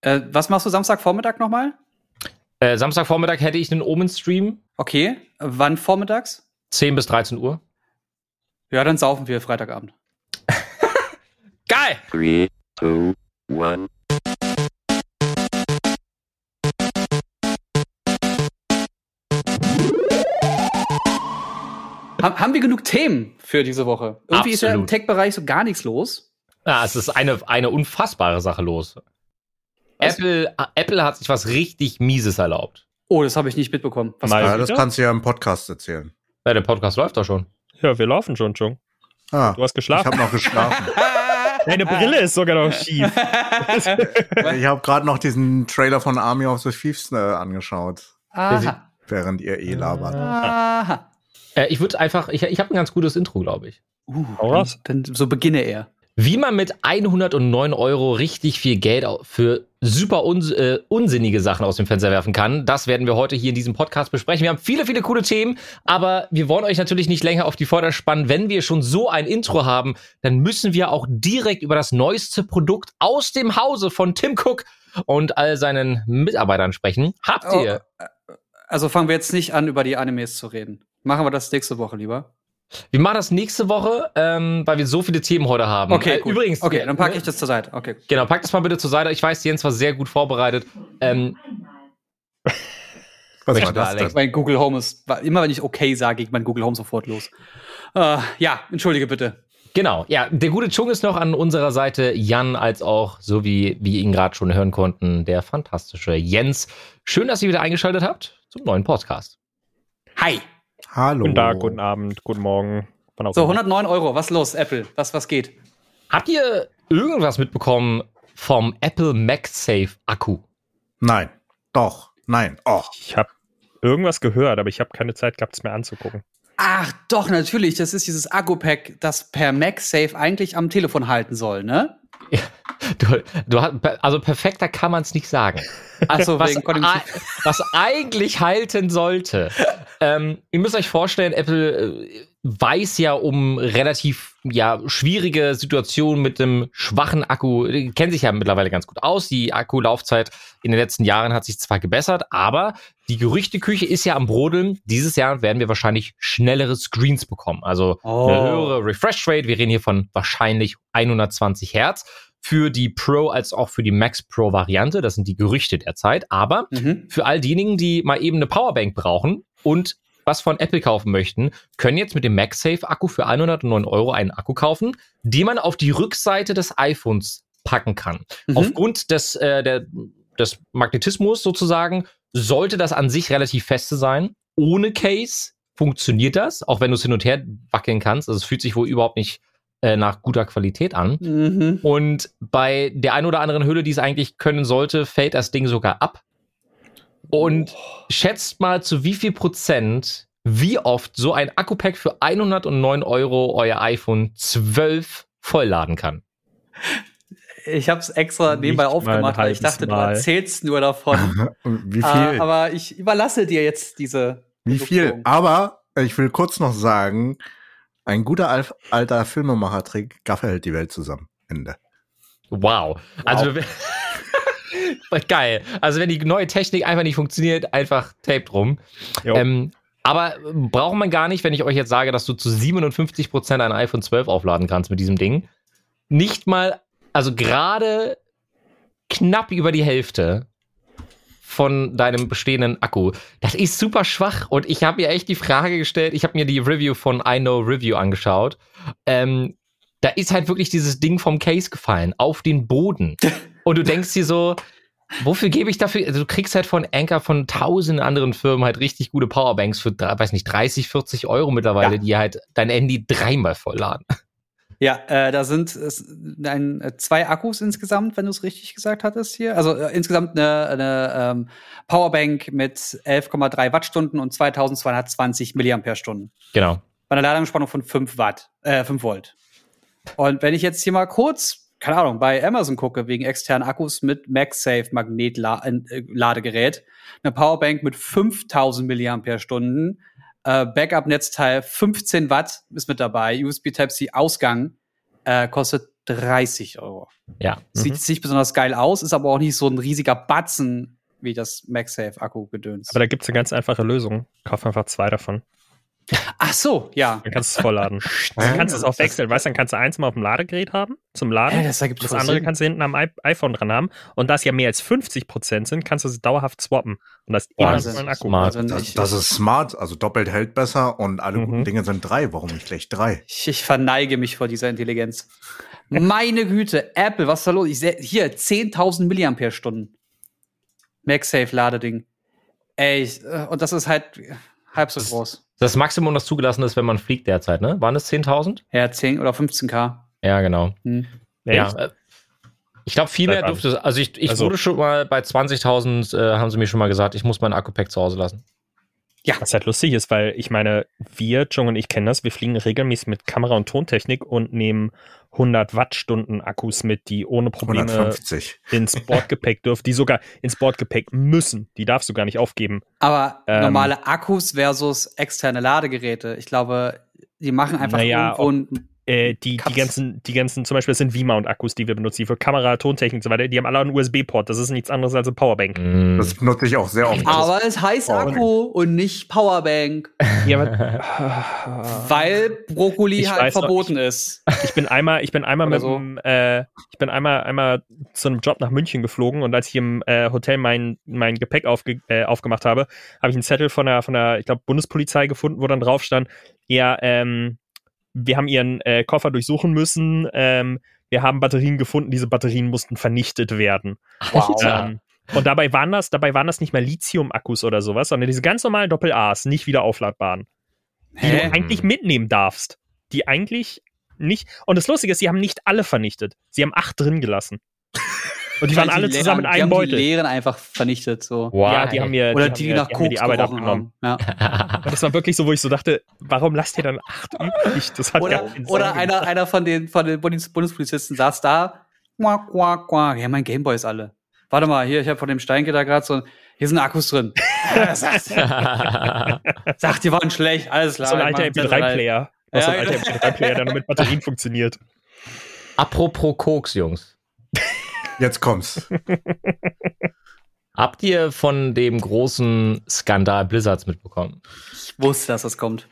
Äh, was machst du Samstagvormittag nochmal? Äh, Samstagvormittag hätte ich einen Omen-Stream. Okay. Wann vormittags? 10 bis 13 Uhr. Ja, dann saufen wir Freitagabend. Geil! 3, 2, 1. Ha haben wir genug Themen für diese Woche? Irgendwie ist ja im Absolut. Tech-Bereich so gar nichts los. Ja, es ist eine, eine unfassbare Sache los. Apple, Apple hat sich was richtig Mieses erlaubt. Oh, das habe ich nicht mitbekommen. Was Ja, das kannst du ja im Podcast erzählen. Ja, der Podcast läuft doch schon. Ja, wir laufen schon, schon. Ah, Du hast ich geschlafen. habe noch geschlafen. Deine Brille ist sogar noch schief. ich habe gerade noch diesen Trailer von Army of the Thieves äh, angeschaut, Aha. während ihr eh labert. Aha. Äh, ich würde einfach, ich, ich habe ein ganz gutes Intro, glaube ich. Uh, dann, dann so beginne er. Wie man mit 109 Euro richtig viel Geld für super uns, äh, unsinnige Sachen aus dem Fenster werfen kann, das werden wir heute hier in diesem Podcast besprechen. Wir haben viele, viele coole Themen, aber wir wollen euch natürlich nicht länger auf die Vorder spannen. Wenn wir schon so ein Intro haben, dann müssen wir auch direkt über das neueste Produkt aus dem Hause von Tim Cook und all seinen Mitarbeitern sprechen. Habt Oh, ihr? Also fangen wir jetzt nicht an, über die Animes zu reden. Machen wir das nächste Woche lieber. Wir machen das nächste Woche, ähm, weil wir so viele Themen heute haben. Okay, Äh, gut. übrigens. Okay, dann packe ich das zur Seite. Okay. Genau, pack das mal bitte zur Seite. Ich weiß, Jens war sehr gut vorbereitet. Ähm, Was war das Alex- denn? Mein Google Home ist, immer wenn ich okay sage, geht mein Google Home sofort los. Äh, ja, entschuldige bitte. genau, ja, der gute Chung ist noch an unserer Seite. Jan als auch, so wie wir ihn gerade schon hören konnten, der fantastische Jens. Schön, dass ihr wieder eingeschaltet habt zum neuen Podcast. Hi. Hallo. Guten Tag, guten Abend, guten Morgen. So, immer. 109 Euro. Was los, Apple? Was, was geht? Habt ihr irgendwas mitbekommen vom Apple MagSafe Akku? Nein. Doch. Nein. Oh. Ich habe irgendwas gehört, aber ich habe keine Zeit gehabt, es mir anzugucken. Ach, doch, natürlich. Das ist dieses Akku-Pack, das per MagSafe eigentlich am Telefon halten soll, ne? Du, du, hast- also perfekter kann man es nicht sagen. Ach so, was, was eigentlich halten sollte. ähm, ihr müsst euch vorstellen, Apple äh, weiß ja um relativ ja, schwierige Situationen mit dem schwachen Akku, die kennen sich ja mittlerweile ganz gut aus. Die Akkulaufzeit in den letzten Jahren hat sich zwar gebessert, aber die Gerüchteküche ist ja am Brodeln. Dieses Jahr werden wir wahrscheinlich schnellere Screens bekommen. Also Oh. eine höhere Refresh Rate. Wir reden hier von wahrscheinlich 120 Hertz für die Pro als auch für die Max Pro Variante. Das sind die Gerüchte derzeit. Aber Mhm. für all diejenigen, die mal eben eine Powerbank brauchen und was von Apple kaufen möchten, können jetzt mit dem MagSafe Akku für 109 Euro einen Akku kaufen, den man auf die Rückseite des iPhones packen kann. Mhm. Aufgrund des, äh, der, des Magnetismus sozusagen sollte das an sich relativ feste sein. Ohne Case funktioniert das, auch wenn du es hin und her wackeln kannst. Also es fühlt sich wohl überhaupt nicht äh, nach guter Qualität an. Mhm. Und bei der ein oder anderen Hülle, die es eigentlich können sollte, fällt das Ding sogar ab. Und schätzt mal zu wie viel Prozent, wie oft so ein Akku-Pack für 109 Euro euer iPhone 12 vollladen kann. Ich habe es extra Nicht nebenbei aufgemacht, weil ich dachte, du Mal. erzählst nur davon. Wie viel? äh, aber ich überlasse dir jetzt diese. Wie viel? Produktion. Aber ich will kurz noch sagen, ein guter Al alter Filmemacher-Trick, Gaffer hält die Welt zusammen. Ende. Wow. Also geil. Also wenn die neue Technik einfach nicht funktioniert, einfach Tape drum. Ähm, aber braucht man gar nicht, wenn ich euch jetzt sage, dass du zu 57% ein iPhone 12 aufladen kannst mit diesem Ding. Nicht mal, also gerade knapp über die Hälfte von deinem bestehenden Akku. Das ist super schwach und ich habe mir echt die Frage gestellt, ich habe mir die Review von I Know Review angeschaut. Ähm, da ist halt wirklich dieses Ding vom Case gefallen, auf den Boden. Und du denkst dir so, wofür gebe ich dafür? Also du kriegst halt von Anker von tausenden anderen Firmen halt richtig gute Powerbanks für, weiß nicht, 30, 40 Euro mittlerweile, Ja. die halt dein Handy dreimal vollladen. Ja, äh, da sind es ein, äh, zwei Akkus insgesamt, wenn du es richtig gesagt hattest hier. Also äh, insgesamt eine, eine ähm, Powerbank mit 11,3 Wattstunden und 2220 Milliampere-Stunden. Genau. Bei einer Ladungsspannung von 5 Watt, äh, 5 Volt. Und wenn ich jetzt hier mal kurz, keine Ahnung, bei Amazon gucke, wegen externen Akkus mit MagSafe Magnetladegerät, eine Powerbank mit 5000 Milliampere-Stunden, äh, Backup-Netzteil 15 Watt ist mit dabei, USB Type-C Ausgang, äh, kostet 30 Euro. Ja. Sieht Mhm. nicht besonders geil aus, ist aber auch nicht so ein riesiger Batzen wie das MagSafe-Akku-Gedöns. Aber da gibt es eine ganz einfache Lösung. Kauf einfach zwei davon. Ach so, ja. Dann kannst du es vollladen. Dann kannst du es auch wechseln. Weißt du, dann kannst du eins mal auf dem Ladegerät haben, zum Laden. Äh, das ergibt das andere Sinn. kannst du hinten am I iPhone dran haben. Und da es ja mehr als 50% sind, kannst du es dauerhaft swappen. Und das ist immer so ein Akku. Smart. Also Das, das ist smart, also doppelt hält besser und alle Mhm. guten Dinge sind drei. Warum nicht gleich drei? ich, ich verneige mich vor dieser Intelligenz. Meine Güte, Apple, was ist da los? Ich seh, hier, 10.000 Milliampere-Stunden. MagSafe-Ladeding. Ey, ich, äh, und das ist halt halb so groß. Das Maximum, das zugelassen ist, wenn man fliegt derzeit, ne? Waren es 10.000? Ja, 10 oder 15k. Ja, genau. Hm. Ja. Äh, Ich glaube, viel mehr durfte es. Also, ich, ich Also- wurde schon mal bei 20.000, äh, haben sie mir schon mal gesagt, ich muss meinen Akku-Pack zu Hause lassen. Was halt lustig ist, weil ich meine, wir, Jung und ich kennen das, wir fliegen regelmäßig mit Kamera- und Tontechnik und nehmen 100 Wattstunden Akkus mit, die ohne Probleme 150. ins Bordgepäck dürfen, die sogar ins Bordgepäck müssen. Die darfst du gar nicht aufgeben. Aber Ähm. normale Akkus versus externe Ladegeräte. Ich glaube, die machen einfach Naja, irgendwo Äh, die, die Katz. ganzen, die ganzen, zum Beispiel das sind V-Mount-Akkus, die wir benutzen, die für Kamera, Tontechnik und so weiter, die haben alle einen USB-Port. Das ist nichts anderes als eine Powerbank. Mm. Das nutze ich auch sehr oft. Aber es heißt Oh. Akku und nicht Powerbank, Ja, weil Brokkoli Ich halt weiß noch, verboten ist. ich bin einmal, ich bin einmal mit so. dem, äh, ich bin einmal, einmal zu einem Job nach München geflogen und als ich im äh, Hotel mein, mein Gepäck aufge, äh, aufgemacht habe, habe ich einen Zettel von der, von der, ich glaube, Bundespolizei gefunden, wo dann drauf stand, ja, ähm, wir haben ihren äh, Koffer durchsuchen müssen, ähm, wir haben Batterien gefunden, diese Batterien mussten vernichtet werden. Alter. Ähm, und dabei waren das, dabei waren das nicht mehr Lithium-Akkus oder sowas, sondern diese ganz normalen Doppel-A's, nicht wieder aufladbaren die du eigentlich mitnehmen darfst. Die eigentlich nicht. Und das Lustige ist, sie haben nicht alle vernichtet. Sie haben acht drin gelassen. Und die waren alle leeren- zusammen in die einem haben Die Beutel. leeren einfach vernichtet, so. Wow. Ja, die haben mir, Oder die, die, haben nach die, haben mir Koks die Arbeit abgenommen. haben. Ja. Und das war wirklich so, wo ich so dachte, warum lasst ihr dann acht übrig? Das hat Oder, oder Sinn einer, einer von den, von den Bundes Bundespolizisten saß da. Quack, quack, quack. Ja, mein Gameboy ist alle. Warte mal, hier, ich habe von dem Steinke da gerade so, hier sind Akkus drin. Ja, sagt, die waren schlecht, alles klar. So ein alter mach einen Zettel rein. MP3-Player. Was so ein Ja, alter genau. MP3-Player, der nur mit Batterien funktioniert. Apropos Koks, Jungs. Jetzt kommt's. Habt ihr von dem großen Skandal Blizzards mitbekommen? Ich wusste, dass das kommt.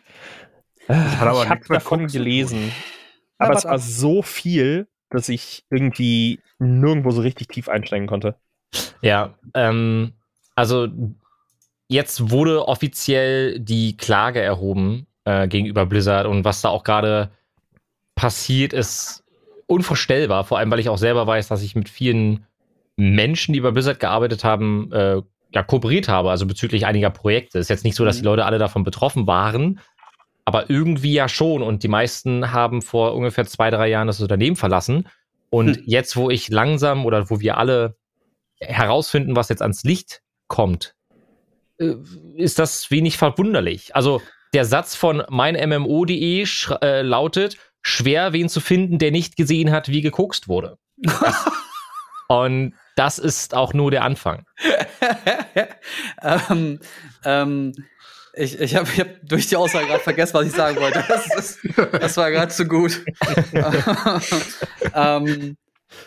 Hat aber ich habe davon gelesen. Ja, Aber es war so viel, dass ich irgendwie nirgendwo so richtig tief einsteigen konnte. Ja, ähm, also jetzt wurde offiziell die Klage erhoben äh, gegenüber Blizzard und was da auch gerade passiert, ist unvorstellbar. Vor allem, weil ich auch selber weiß, dass ich mit vielen Menschen, die bei Blizzard gearbeitet haben, äh, ja, kooperiert habe, also bezüglich einiger Projekte. Ist jetzt nicht so, dass die Mhm. Leute alle davon betroffen waren, aber irgendwie ja schon. Und die meisten haben vor ungefähr zwei, drei Jahren das Unternehmen verlassen. Und Hm. jetzt, wo ich langsam oder wo wir alle herausfinden, was jetzt ans Licht kommt, äh, ist das wenig verwunderlich. Also der Satz von meinmmo.de äh, lautet, schwer wen zu finden, der nicht gesehen hat, wie gekokst wurde. Und das ist auch nur der Anfang. ähm, ähm, ich ich habe hab durch die Aussage gerade vergessen, was ich sagen wollte. Das, ist, das war gerade zu gut. ähm,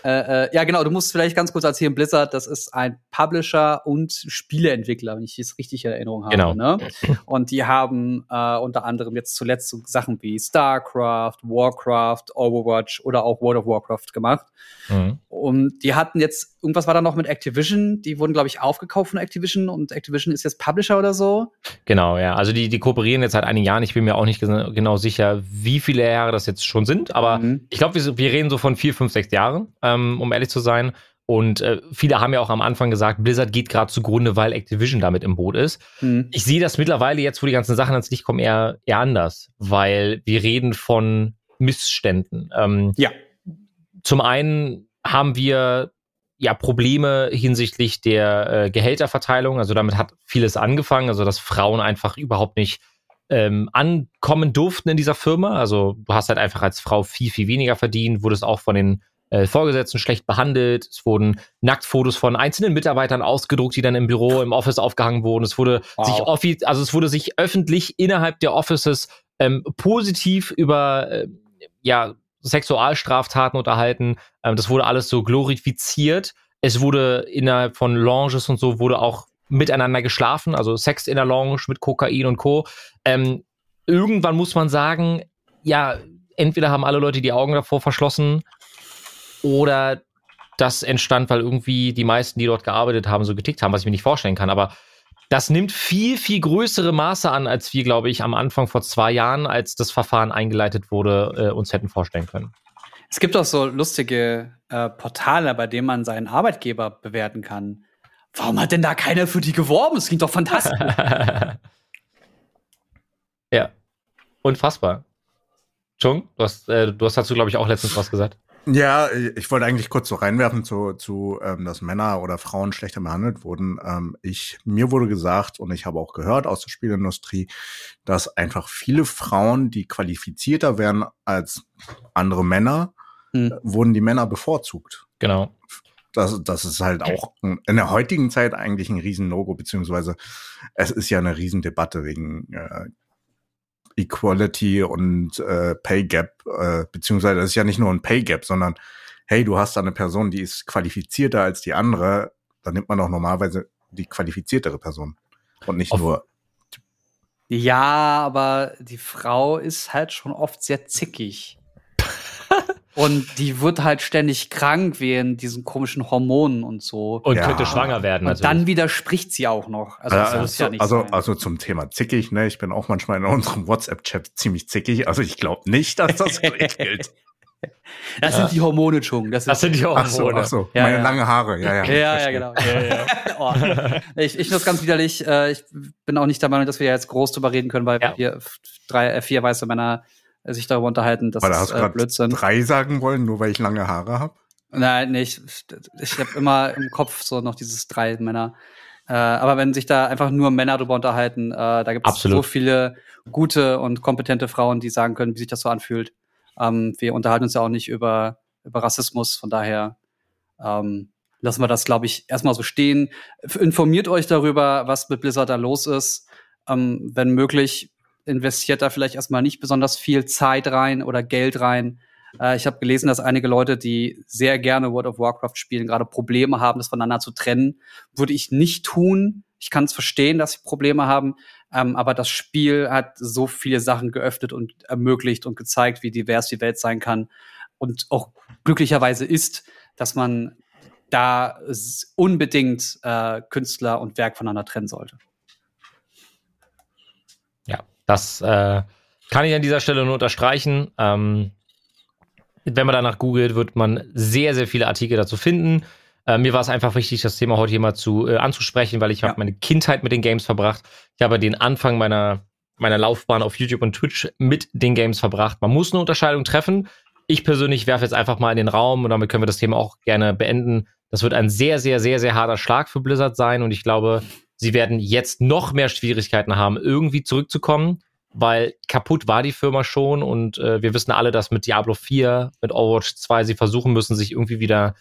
äh, äh, ja, genau, du musst vielleicht ganz kurz erzählen, Blizzard, das ist ein Publisher und Spieleentwickler, wenn ich das richtig in Erinnerung habe. Genau. Ne? Und die haben äh, unter anderem jetzt zuletzt so Sachen wie StarCraft, Warcraft, Overwatch oder auch World of Warcraft gemacht. Mhm. Und die hatten jetzt, irgendwas war da noch mit Activision, die wurden, glaube ich, aufgekauft von Activision und Activision ist jetzt Publisher oder so. Genau, ja. Also die, die kooperieren jetzt seit einigen Jahren. Ich bin mir auch nicht genau sicher, wie viele Jahre das jetzt schon sind, aber Mhm. ich glaube, wir, wir reden so von vier, fünf, sechs Jahren, ähm, um ehrlich zu sein. Und äh, viele haben ja auch am Anfang gesagt, Blizzard geht gerade zugrunde, weil Activision damit im Boot ist. Mhm. Ich sehe das mittlerweile jetzt, wo die ganzen Sachen ans Licht kommen, eher, eher anders, weil wir reden von Missständen. Ähm, Ja. Zum einen haben wir ja Probleme hinsichtlich der äh, Gehälterverteilung. Also damit hat vieles angefangen, also dass Frauen einfach überhaupt nicht ähm, ankommen durften in dieser Firma. Also du hast halt einfach als Frau viel, viel weniger verdient, wurdest auch von den äh, Vorgesetzten schlecht behandelt. Es wurden Nacktfotos von einzelnen Mitarbeitern ausgedruckt, die dann im Büro, im Office aufgehangen wurden. Es wurde Wow. sich offi also es wurde sich öffentlich innerhalb der Offices ähm, positiv über äh, ja Sexualstraftaten unterhalten. Ähm, das wurde alles so glorifiziert. Es wurde innerhalb von Lounges und so wurde auch miteinander geschlafen, also Sex in der Lounge mit Kokain und Co. Ähm, irgendwann muss man sagen, ja, entweder haben alle Leute die Augen davor verschlossen oder das entstand, weil irgendwie die meisten, die dort gearbeitet haben, so getickt haben, was ich mir nicht vorstellen kann. Aber das nimmt viel, viel größere Maße an, als wir, glaube ich, am Anfang vor zwei Jahren, als das Verfahren eingeleitet wurde, äh, uns hätten vorstellen können. Es gibt auch so lustige äh, Portale, bei denen man seinen Arbeitgeber bewerten kann. Warum hat denn da keiner für die geworben? Das klingt doch fantastisch. ja, unfassbar. Chung, du hast, äh, du hast dazu, glaube ich, auch letztens was gesagt. Ja, ich wollte eigentlich kurz so reinwerfen zu, zu ähm, dass Männer oder Frauen schlechter behandelt wurden. Ähm, ich, mir wurde gesagt und ich habe auch gehört aus der Spielindustrie, dass einfach viele Frauen, die qualifizierter wären als andere Männer, Hm. wurden die Männer bevorzugt. Genau. Das, das ist halt auch in der heutigen Zeit eigentlich ein Riesen-No-Go, beziehungsweise es ist ja eine Riesendebatte wegen äh, Equality und äh, Pay Gap, äh, beziehungsweise es ist ja nicht nur ein Pay Gap, sondern hey, du hast da eine Person, die ist qualifizierter als die andere, dann nimmt man auch normalerweise die qualifiziertere Person und nicht Auf- nur Ja, aber die Frau ist halt schon oft sehr zickig. Und die wird halt ständig krank wegen diesen komischen Hormonen und so. Und Ja. könnte schwanger werden. und dann widerspricht sie auch noch. Also, Also, das muss ja nicht also, sein. also zum Thema zickig, ne? Ich bin auch manchmal in unserem WhatsApp-Chat ziemlich zickig. Also ich glaube nicht, dass das gilt. das sind die Hormone schon. Das, das sind die Ach so, Hormone. ach so. Ja, Meine ja. lange Haare, ja, ja. ja, ja, genau. Ja, ja. oh. Ich, ich finde das ganz widerlich. Äh, Ich bin auch nicht der Meinung, dass wir jetzt groß drüber reden können, weil Ja. wir drei, äh, vier weiße Männer äh, sich darüber unterhalten. Das Weil da hast ist du äh, Blödsinn. drei sagen wollen, nur weil ich lange Haare habe. Nein, nee, ich, ich habe immer im Kopf so noch dieses drei Männer. Äh, aber wenn sich da einfach nur Männer drüber unterhalten, äh, da gibt es Absolut. so viele gute und kompetente Frauen, die sagen können, wie sich das so anfühlt. Ähm, wir unterhalten uns ja auch nicht über, über Rassismus, von daher ähm, lassen wir das, glaube ich, erstmal so stehen. Informiert euch darüber, was mit Blizzard da los ist. Ähm, wenn möglich, investiert da vielleicht erstmal nicht besonders viel Zeit rein oder Geld rein. Äh, ich habe gelesen, dass einige Leute, die sehr gerne World of Warcraft spielen, gerade Probleme haben, das voneinander zu trennen. Würde ich nicht tun. Ich kann es verstehen, dass sie Probleme haben, ähm, aber das Spiel hat so viele Sachen geöffnet und ermöglicht und gezeigt, wie divers die Welt sein kann und auch glücklicherweise ist, dass man da unbedingt äh, Künstler und Werk voneinander trennen sollte. Ja, das äh, kann ich an dieser Stelle nur unterstreichen. Ähm, wenn man danach googelt, wird man sehr, sehr viele Artikel dazu finden. Äh, mir war es einfach wichtig, das Thema heute hier mal zu, äh, anzusprechen, weil ich Ja. habe meine Kindheit mit den Games verbracht. Ich habe den Anfang meiner, meiner Laufbahn auf YouTube und Twitch mit den Games verbracht. Man muss eine Unterscheidung treffen. Ich persönlich werfe jetzt einfach mal in den Raum und damit können wir das Thema auch gerne beenden. Das wird ein sehr, sehr, sehr, sehr harter Schlag für Blizzard sein und ich glaube, sie werden jetzt noch mehr Schwierigkeiten haben, irgendwie zurückzukommen, weil kaputt war die Firma schon und äh, wir wissen alle, dass mit Diablo 4, mit Overwatch 2 sie versuchen müssen, sich irgendwie wieder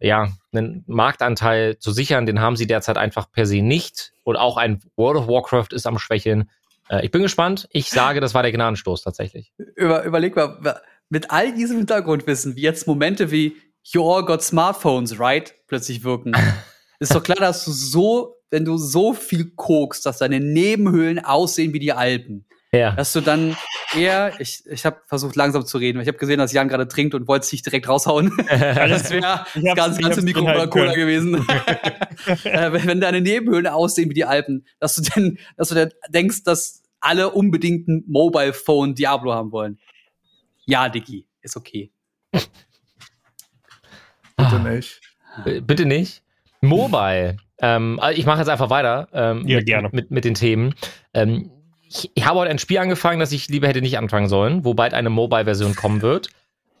ja, einen Marktanteil zu sichern. Den haben sie derzeit einfach per se nicht. Und auch ein World of Warcraft ist am Schwächeln. Äh, ich bin gespannt. Ich sage, das war der Gnadenstoß tatsächlich. Über, überleg mal, mit all diesem Hintergrundwissen, wie jetzt Momente wie You all got smartphones, right? plötzlich wirken. ist doch klar, dass du so, wenn du so viel kokst, dass deine Nebenhöhlen aussehen wie die Alpen. Ja. Dass du dann eher, ich, ich habe versucht langsam zu reden, weil ich habe gesehen, dass Jan gerade trinkt und wollte es nicht direkt raushauen. das wäre das hab's- ganze, ganze Mikro halten Cola können. gewesen. äh, wenn, deine Nebenhöhlen aussehen wie die Alpen, dass du denn, dass du denn denkst, dass alle unbedingt ein Mobile Phone Diablo haben wollen. Ja, Diggi, ist okay. Bitte Ah. nicht. Äh, Bitte nicht. Mobile. Ähm, also ich mache jetzt einfach weiter ähm, Ja, mit, gerne. Mit, mit den Themen. Ähm, ich, ich habe heute ein Spiel angefangen, das ich lieber hätte nicht anfangen sollen, wo bald eine Mobile-Version kommen wird.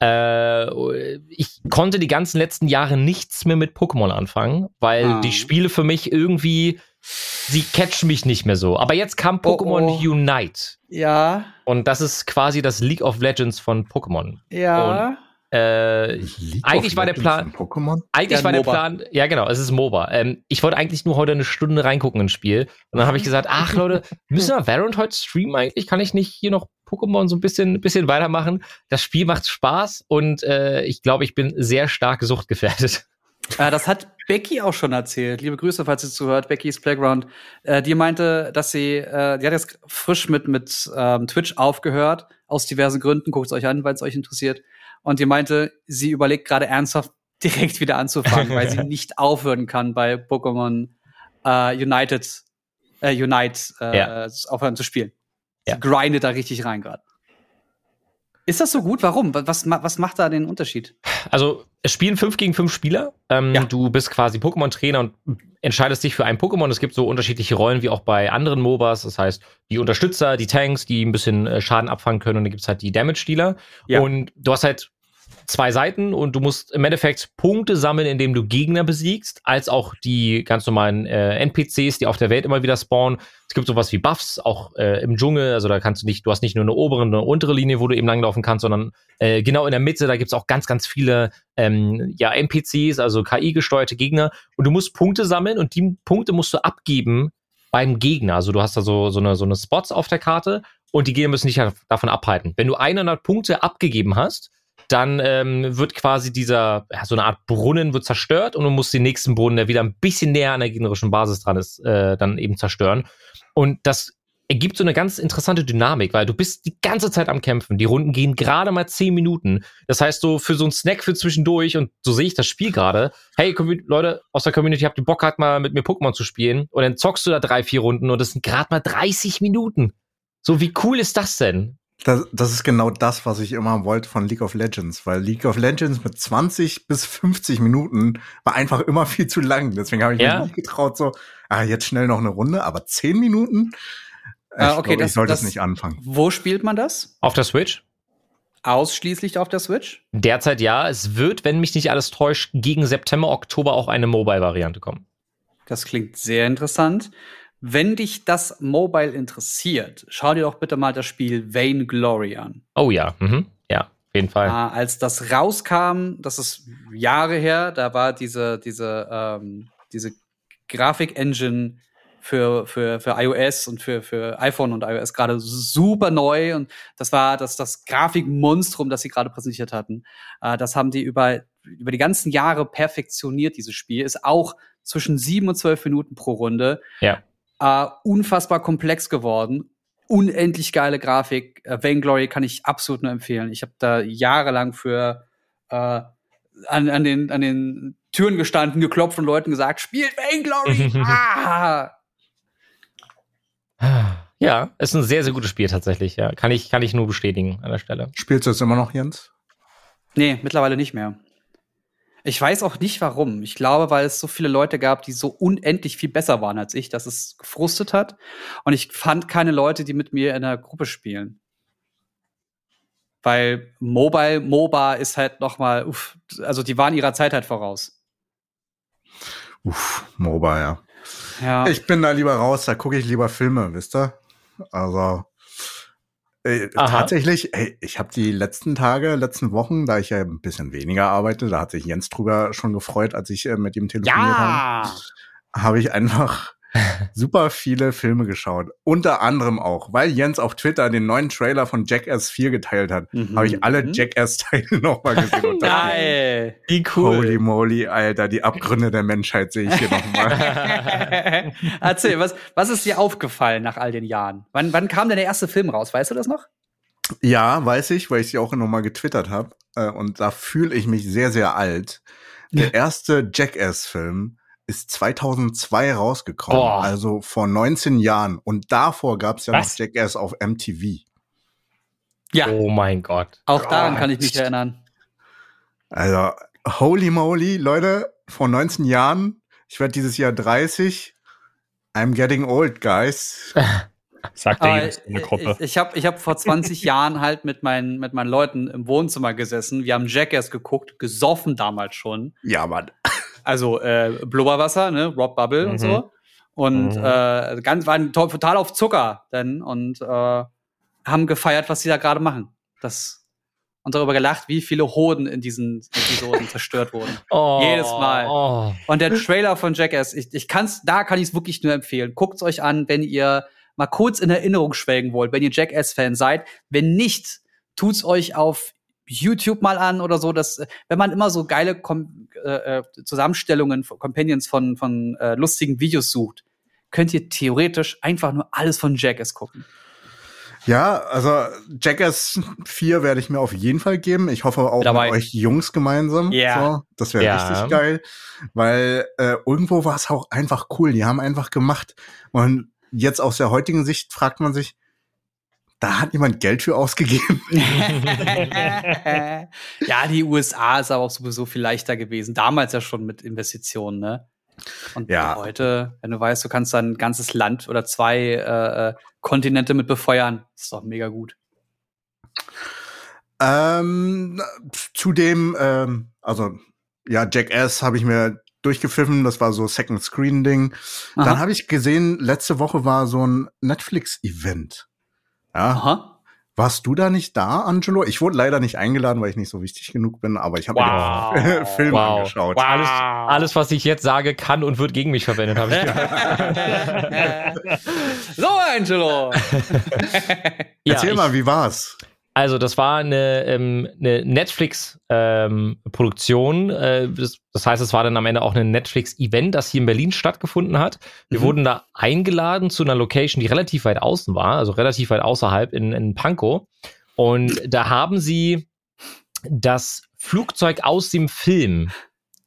Äh, ich konnte die ganzen letzten Jahre nichts mehr mit Pokémon anfangen, weil Ah. die Spiele für mich irgendwie, sie catchen mich nicht mehr so. Aber jetzt kam Oh, Pokémon oh. Unite. Ja, Und das ist quasi das League of Legends von Pokémon. ja. Äh, Eigentlich war der Plan- eigentlich Ja, war der MOBA. Plan, ja genau, es ist MOBA. Ähm, ich wollte eigentlich nur heute eine Stunde reingucken ins Spiel. Und dann habe ich gesagt, ach Leute, müssen wir Valorant heute streamen eigentlich? Kann ich nicht hier noch Pokémon so ein bisschen, ein bisschen weitermachen? Das Spiel macht Spaß und äh, ich glaube, ich bin sehr stark suchtgefährdet. Äh, das hat Becky auch schon erzählt. Liebe Grüße, falls sie zuhört. Becky's Playground. Äh, die meinte, dass sie, äh, die hat jetzt frisch mit, mit ähm, Twitch aufgehört, aus diversen Gründen. Guckt es euch an, weil es euch interessiert. Und die meinte, sie überlegt gerade ernsthaft, direkt wieder anzufangen, weil sie nicht aufhören kann bei Pokémon äh, United, äh, Unite äh, Ja. aufhören zu spielen. Ja. Sie grindet da richtig rein gerade. Ist das so gut? Warum? Was, was macht da den Unterschied? Also es spielen fünf gegen fünf Spieler. Ähm, Ja. Du bist quasi Pokémon-Trainer und entscheidest dich für ein Pokémon. Es gibt so unterschiedliche Rollen wie auch bei anderen MOBAs. Das heißt, die Unterstützer, die Tanks, die ein bisschen äh, Schaden abfangen können und dann gibt's halt die Damage-Dealer. Ja. Und du hast halt zwei Seiten und du musst im Endeffekt Punkte sammeln, indem du Gegner besiegst, als auch die ganz normalen äh, NPCs, die auf der Welt immer wieder spawnen. Es gibt sowas wie Buffs, auch äh, im Dschungel. Also da kannst du nicht, du hast nicht nur eine obere und eine untere Linie, wo du eben langlaufen kannst, sondern äh, genau in der Mitte, da gibt's auch ganz, ganz viele ähm, ja, NPCs, also KI-gesteuerte Gegner. Und du musst Punkte sammeln und die Punkte musst du abgeben beim Gegner. Also du hast da so, so, eine, so eine Spots auf der Karte und die Gegner müssen dich davon abhalten. Wenn du 100 Punkte abgegeben hast, dann ähm, wird quasi dieser, ja, so eine Art Brunnen wird zerstört und du musst den nächsten Brunnen, der wieder ein bisschen näher an der gegnerischen Basis dran ist, äh, dann eben zerstören. Und das ergibt so eine ganz interessante Dynamik, weil du bist die ganze Zeit am Kämpfen. Die Runden gehen gerade mal zehn Minuten. Das heißt, so für so einen Snack für zwischendurch, und so sehe ich das Spiel gerade, hey, Leute aus der Community, habt ihr Bock halt mal mit mir Pokémon zu spielen? Und dann zockst du da drei, vier Runden und das sind gerade mal 30 Minuten. So, wie cool ist das denn? Das, das ist genau das, was ich immer wollte von League of Legends, weil League of Legends mit 20 bis 50 Minuten war einfach immer viel zu lang. Deswegen habe ich Ja. mich nicht getraut, so, ah, jetzt schnell noch eine Runde, aber 10 Minuten? Ich, Ah, okay, glaub, das- ich sollte das- es nicht anfangen. Wo spielt man das? Auf der Switch? Ausschließlich auf der Switch? Derzeit ja. Es wird, wenn mich nicht alles täuscht, gegen September, Oktober auch eine Mobile-Variante kommen. Das klingt sehr interessant. Wenn dich das Mobile interessiert, schau dir doch bitte mal das Spiel Vainglory an. Oh ja, mhm. ja, auf jeden Fall. Ah, als das rauskam, das ist Jahre her, da war diese, diese, ähm, diese Grafik-Engine für, für, für iOS und für, für iPhone und iOS gerade super neu und das war das, das Grafikmonstrum, das sie gerade präsentiert hatten. Äh, das haben die über, über die ganzen Jahre perfektioniert, dieses Spiel. Ist auch zwischen sieben und zwölf Minuten pro Runde. Ja. Äh, unfassbar komplex geworden. Unendlich geile Grafik. Äh, Vainglory kann ich absolut nur empfehlen. Ich habe da jahrelang für äh, an, an, den, an den Türen gestanden, geklopft und Leuten gesagt, spielt Vainglory! ah! Ja, ist ein sehr, sehr gutes Spiel tatsächlich. Ja, kann ich, kann ich nur bestätigen an der Stelle. Spielst du es immer noch, Jens? Nee, mittlerweile nicht mehr. Ich weiß auch nicht warum. Ich glaube, weil es so viele Leute gab, die so unendlich viel besser waren als ich, dass es gefrustet hat. Und ich fand keine Leute, die mit mir in der Gruppe spielen. Weil Mobile, MOBA ist halt noch mal, uff, also die waren ihrer Zeit halt voraus. Uff, MOBA, ja. Ja. Ich bin da lieber raus, da gucke ich lieber Filme, wisst ihr? Also äh, tatsächlich, ey, ich habe die letzten Tage, letzten Wochen, da ich ja ein bisschen weniger arbeite, da hat sich Jens drüber schon gefreut, als ich äh, mit ihm telefoniert habe, ja! habe ich einfach super viele Filme geschaut. Unter anderem auch, weil Jens auf Twitter den neuen Trailer von Jackass 4 geteilt hat, Mhm. habe ich alle Jackass-Teile nochmal gesehen. Geil! Wie Holy moly, Alter, die Abgründe der Menschheit sehe ich hier nochmal. Erzähl, was, was ist dir aufgefallen nach all den Jahren? Wann, wann kam denn der erste Film raus? Weißt du das noch? Ja, weiß ich, weil ich sie auch nochmal getwittert habe. Äh, und da fühle ich mich sehr, sehr alt. Der erste Jackass-Film ist 2002 rausgekommen, Boah. also vor 19 Jahren. Und davor gab es ja Was? noch Jackass auf MTV. Ja, Oh mein Gott. auch daran Gott. kann ich mich erinnern. Also, holy moly, Leute, vor 19 Jahren, ich werde dieses Jahr 30. I'm getting old, guys. Sagt der jedes in der Gruppe. Ich, ich habe ich hab vor 20 Jahren halt mit meinen, mit meinen Leuten im Wohnzimmer gesessen. Wir haben Jackass geguckt, gesoffen damals schon. Ja, Mann. Also äh, Blubberwasser, ne, Rob Bubble und Mhm. so. Und Mhm. äh, ganz waren to total auf Zucker dann und äh, haben gefeiert, was sie da gerade machen. Das und darüber gelacht, wie viele Hoden in diesen Episoden zerstört wurden. Oh, Jedes Mal. Oh. Und der Trailer von Jackass, ich, ich kann's, da kann ich es wirklich nur empfehlen. Guckt's euch an, wenn ihr mal kurz in Erinnerung schwelgen wollt, wenn ihr Jackass-Fan seid. Wenn nicht, tut's euch auf YouTube mal an oder so, dass, äh, wenn man immer so geile Kom äh, äh, Zusammenstellungen, von- Companions von, von äh, lustigen Videos sucht, könnt ihr theoretisch einfach nur alles von Jackass gucken. Ja, also Jackass 4 werde ich mir auf jeden Fall geben. Ich hoffe auch Dabei. mit euch Jungs gemeinsam. Ja. So, das wäre Ja. richtig geil. Weil äh, irgendwo war es auch einfach cool. Die haben einfach gemacht. Und jetzt aus der heutigen Sicht fragt man sich, da hat jemand Geld für ausgegeben. ja, die USA ist aber auch sowieso viel leichter gewesen. Damals ja schon mit Investitionen, ne? Und Ja. heute, wenn du weißt, du kannst dann ein ganzes Land oder zwei äh, äh, Kontinente mit befeuern, ist doch mega gut. Ähm, zudem, ähm, also ja, Jackass habe ich mir durchgepfiffen, das war so Second Screen Ding. Aha. Dann habe ich gesehen, letzte Woche war so ein Netflix Event. Ja, Aha. warst du da nicht da, Angelo? Ich wurde leider nicht eingeladen, weil ich nicht so wichtig genug bin, aber ich habe Wow. mir den Film Wow. angeschaut. Wow. Alles, alles, was ich jetzt sage, kann und wird gegen mich verwendet, habe ich gehört. so, Angelo. Ja, Erzähl ich- mal, wie war's? Also, das war eine, ähm, eine Netflix-Produktion. äh, das, das heißt, es war dann am Ende auch ein Netflix-Event, das hier in Berlin stattgefunden hat. Wir Mhm. wurden da eingeladen zu einer Location, die relativ weit außen war, also relativ weit außerhalb in, in Pankow. Und da haben sie das Flugzeug aus dem Film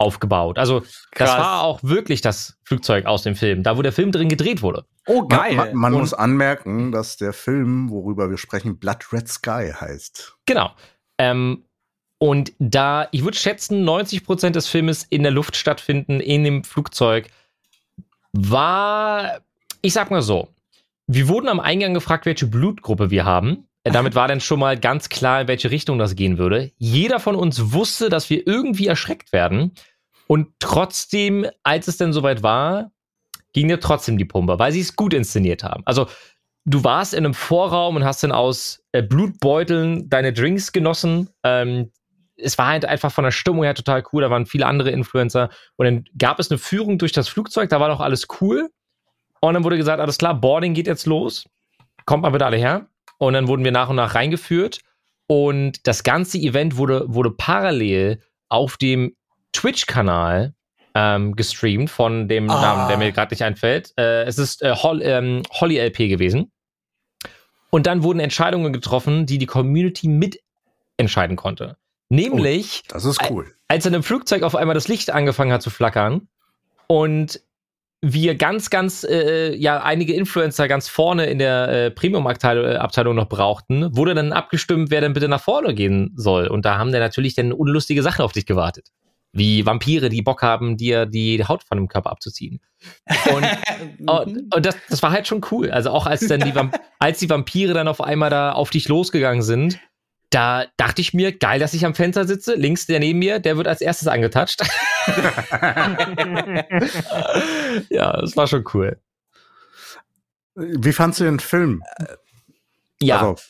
aufgebaut. Also, das Krass. war auch wirklich das Flugzeug aus dem Film, da wo der Film drin gedreht wurde. Oh, geil. Man, man muss anmerken, dass der Film, worüber wir sprechen, Blood Red Sky heißt. Genau. Ähm, und da, ich würde schätzen, 90% des Filmes in der Luft stattfinden, in dem Flugzeug, war, ich sag mal so, wir wurden am Eingang gefragt, welche Blutgruppe wir haben. Äh, Damit war dann schon mal ganz klar, in welche Richtung das gehen würde. Jeder von uns wusste, dass wir irgendwie erschreckt werden. Und trotzdem, als es dann soweit war, ging dir trotzdem die Pumpe, weil sie es gut inszeniert haben. Also, du warst in einem Vorraum und hast dann aus äh, Blutbeuteln deine Drinks genossen. Ähm, es war halt einfach von der Stimmung her total cool. Da waren viele andere Influencer. Und dann gab es eine Führung durch das Flugzeug. Da war doch alles cool. Und dann wurde gesagt, alles klar, Boarding geht jetzt los. Kommt mal bitte alle her. Und dann wurden wir nach und nach reingeführt. Und das ganze Event wurde, wurde parallel auf dem Twitch-Kanal ähm, gestreamt von dem Ah. Namen, der mir gerade nicht einfällt. Äh, es ist äh, Hol ähm, Holly LP gewesen. Und dann wurden Entscheidungen getroffen, die die Community mitentscheiden konnte. Nämlich, Das ist cool. als in einem Flugzeug auf einmal das Licht angefangen hat zu flackern und wir ganz, ganz, äh, ja, einige Influencer ganz vorne in der äh, Premium-Abteilung äh, noch brauchten, wurde dann abgestimmt, wer denn bitte nach vorne gehen soll. Und da haben dann natürlich dann unlustige Sachen auf dich gewartet. Wie Vampire, die Bock haben, dir die Haut von dem Körper abzuziehen. Und Oh, und das, das war halt schon cool. Also auch als dann die, Vamp als die Vampire dann auf einmal da auf dich losgegangen sind, da dachte ich mir, geil, dass ich am Fenster sitze. Links der neben mir, der wird als erstes angetatscht. ja, das war schon cool. Wie fandst du den Film? Ja, Also,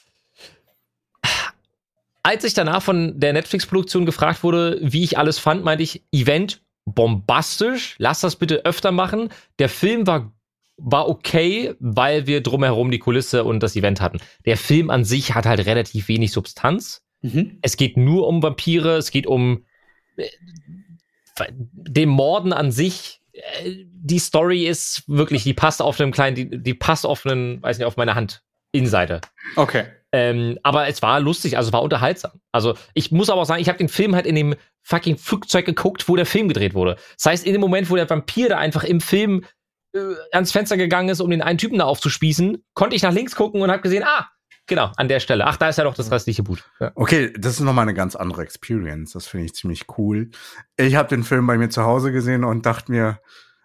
als ich danach von der Netflix-Produktion gefragt wurde, wie ich alles fand, meinte ich, Event bombastisch, lass das bitte öfter machen. Der Film war, war okay, weil wir drumherum die Kulisse und das Event hatten. Der Film an sich hat halt relativ wenig Substanz. Mhm. Es geht nur um Vampire, es geht um äh, den Morden an sich. Äh, Die Story ist wirklich, die passt auf einem kleinen, die, die passt auf einen, weiß nicht, auf meine Hand, Innenseite. Okay. Ähm, aber es war lustig, also war unterhaltsam. Also ich muss aber auch sagen, ich habe den Film halt in dem fucking Flugzeug geguckt, wo der Film gedreht wurde. Das heißt, in dem Moment, wo der Vampir da einfach im Film äh, ans Fenster gegangen ist, um den einen Typen da aufzuspießen, konnte ich nach links gucken und habe gesehen, ah, genau, an der Stelle. Ach, da ist ja doch das restliche Boot. Ja. okay, das ist nochmal eine ganz andere Experience. Das finde ich ziemlich cool. Ich habe den Film bei mir zu Hause gesehen und dachte mir,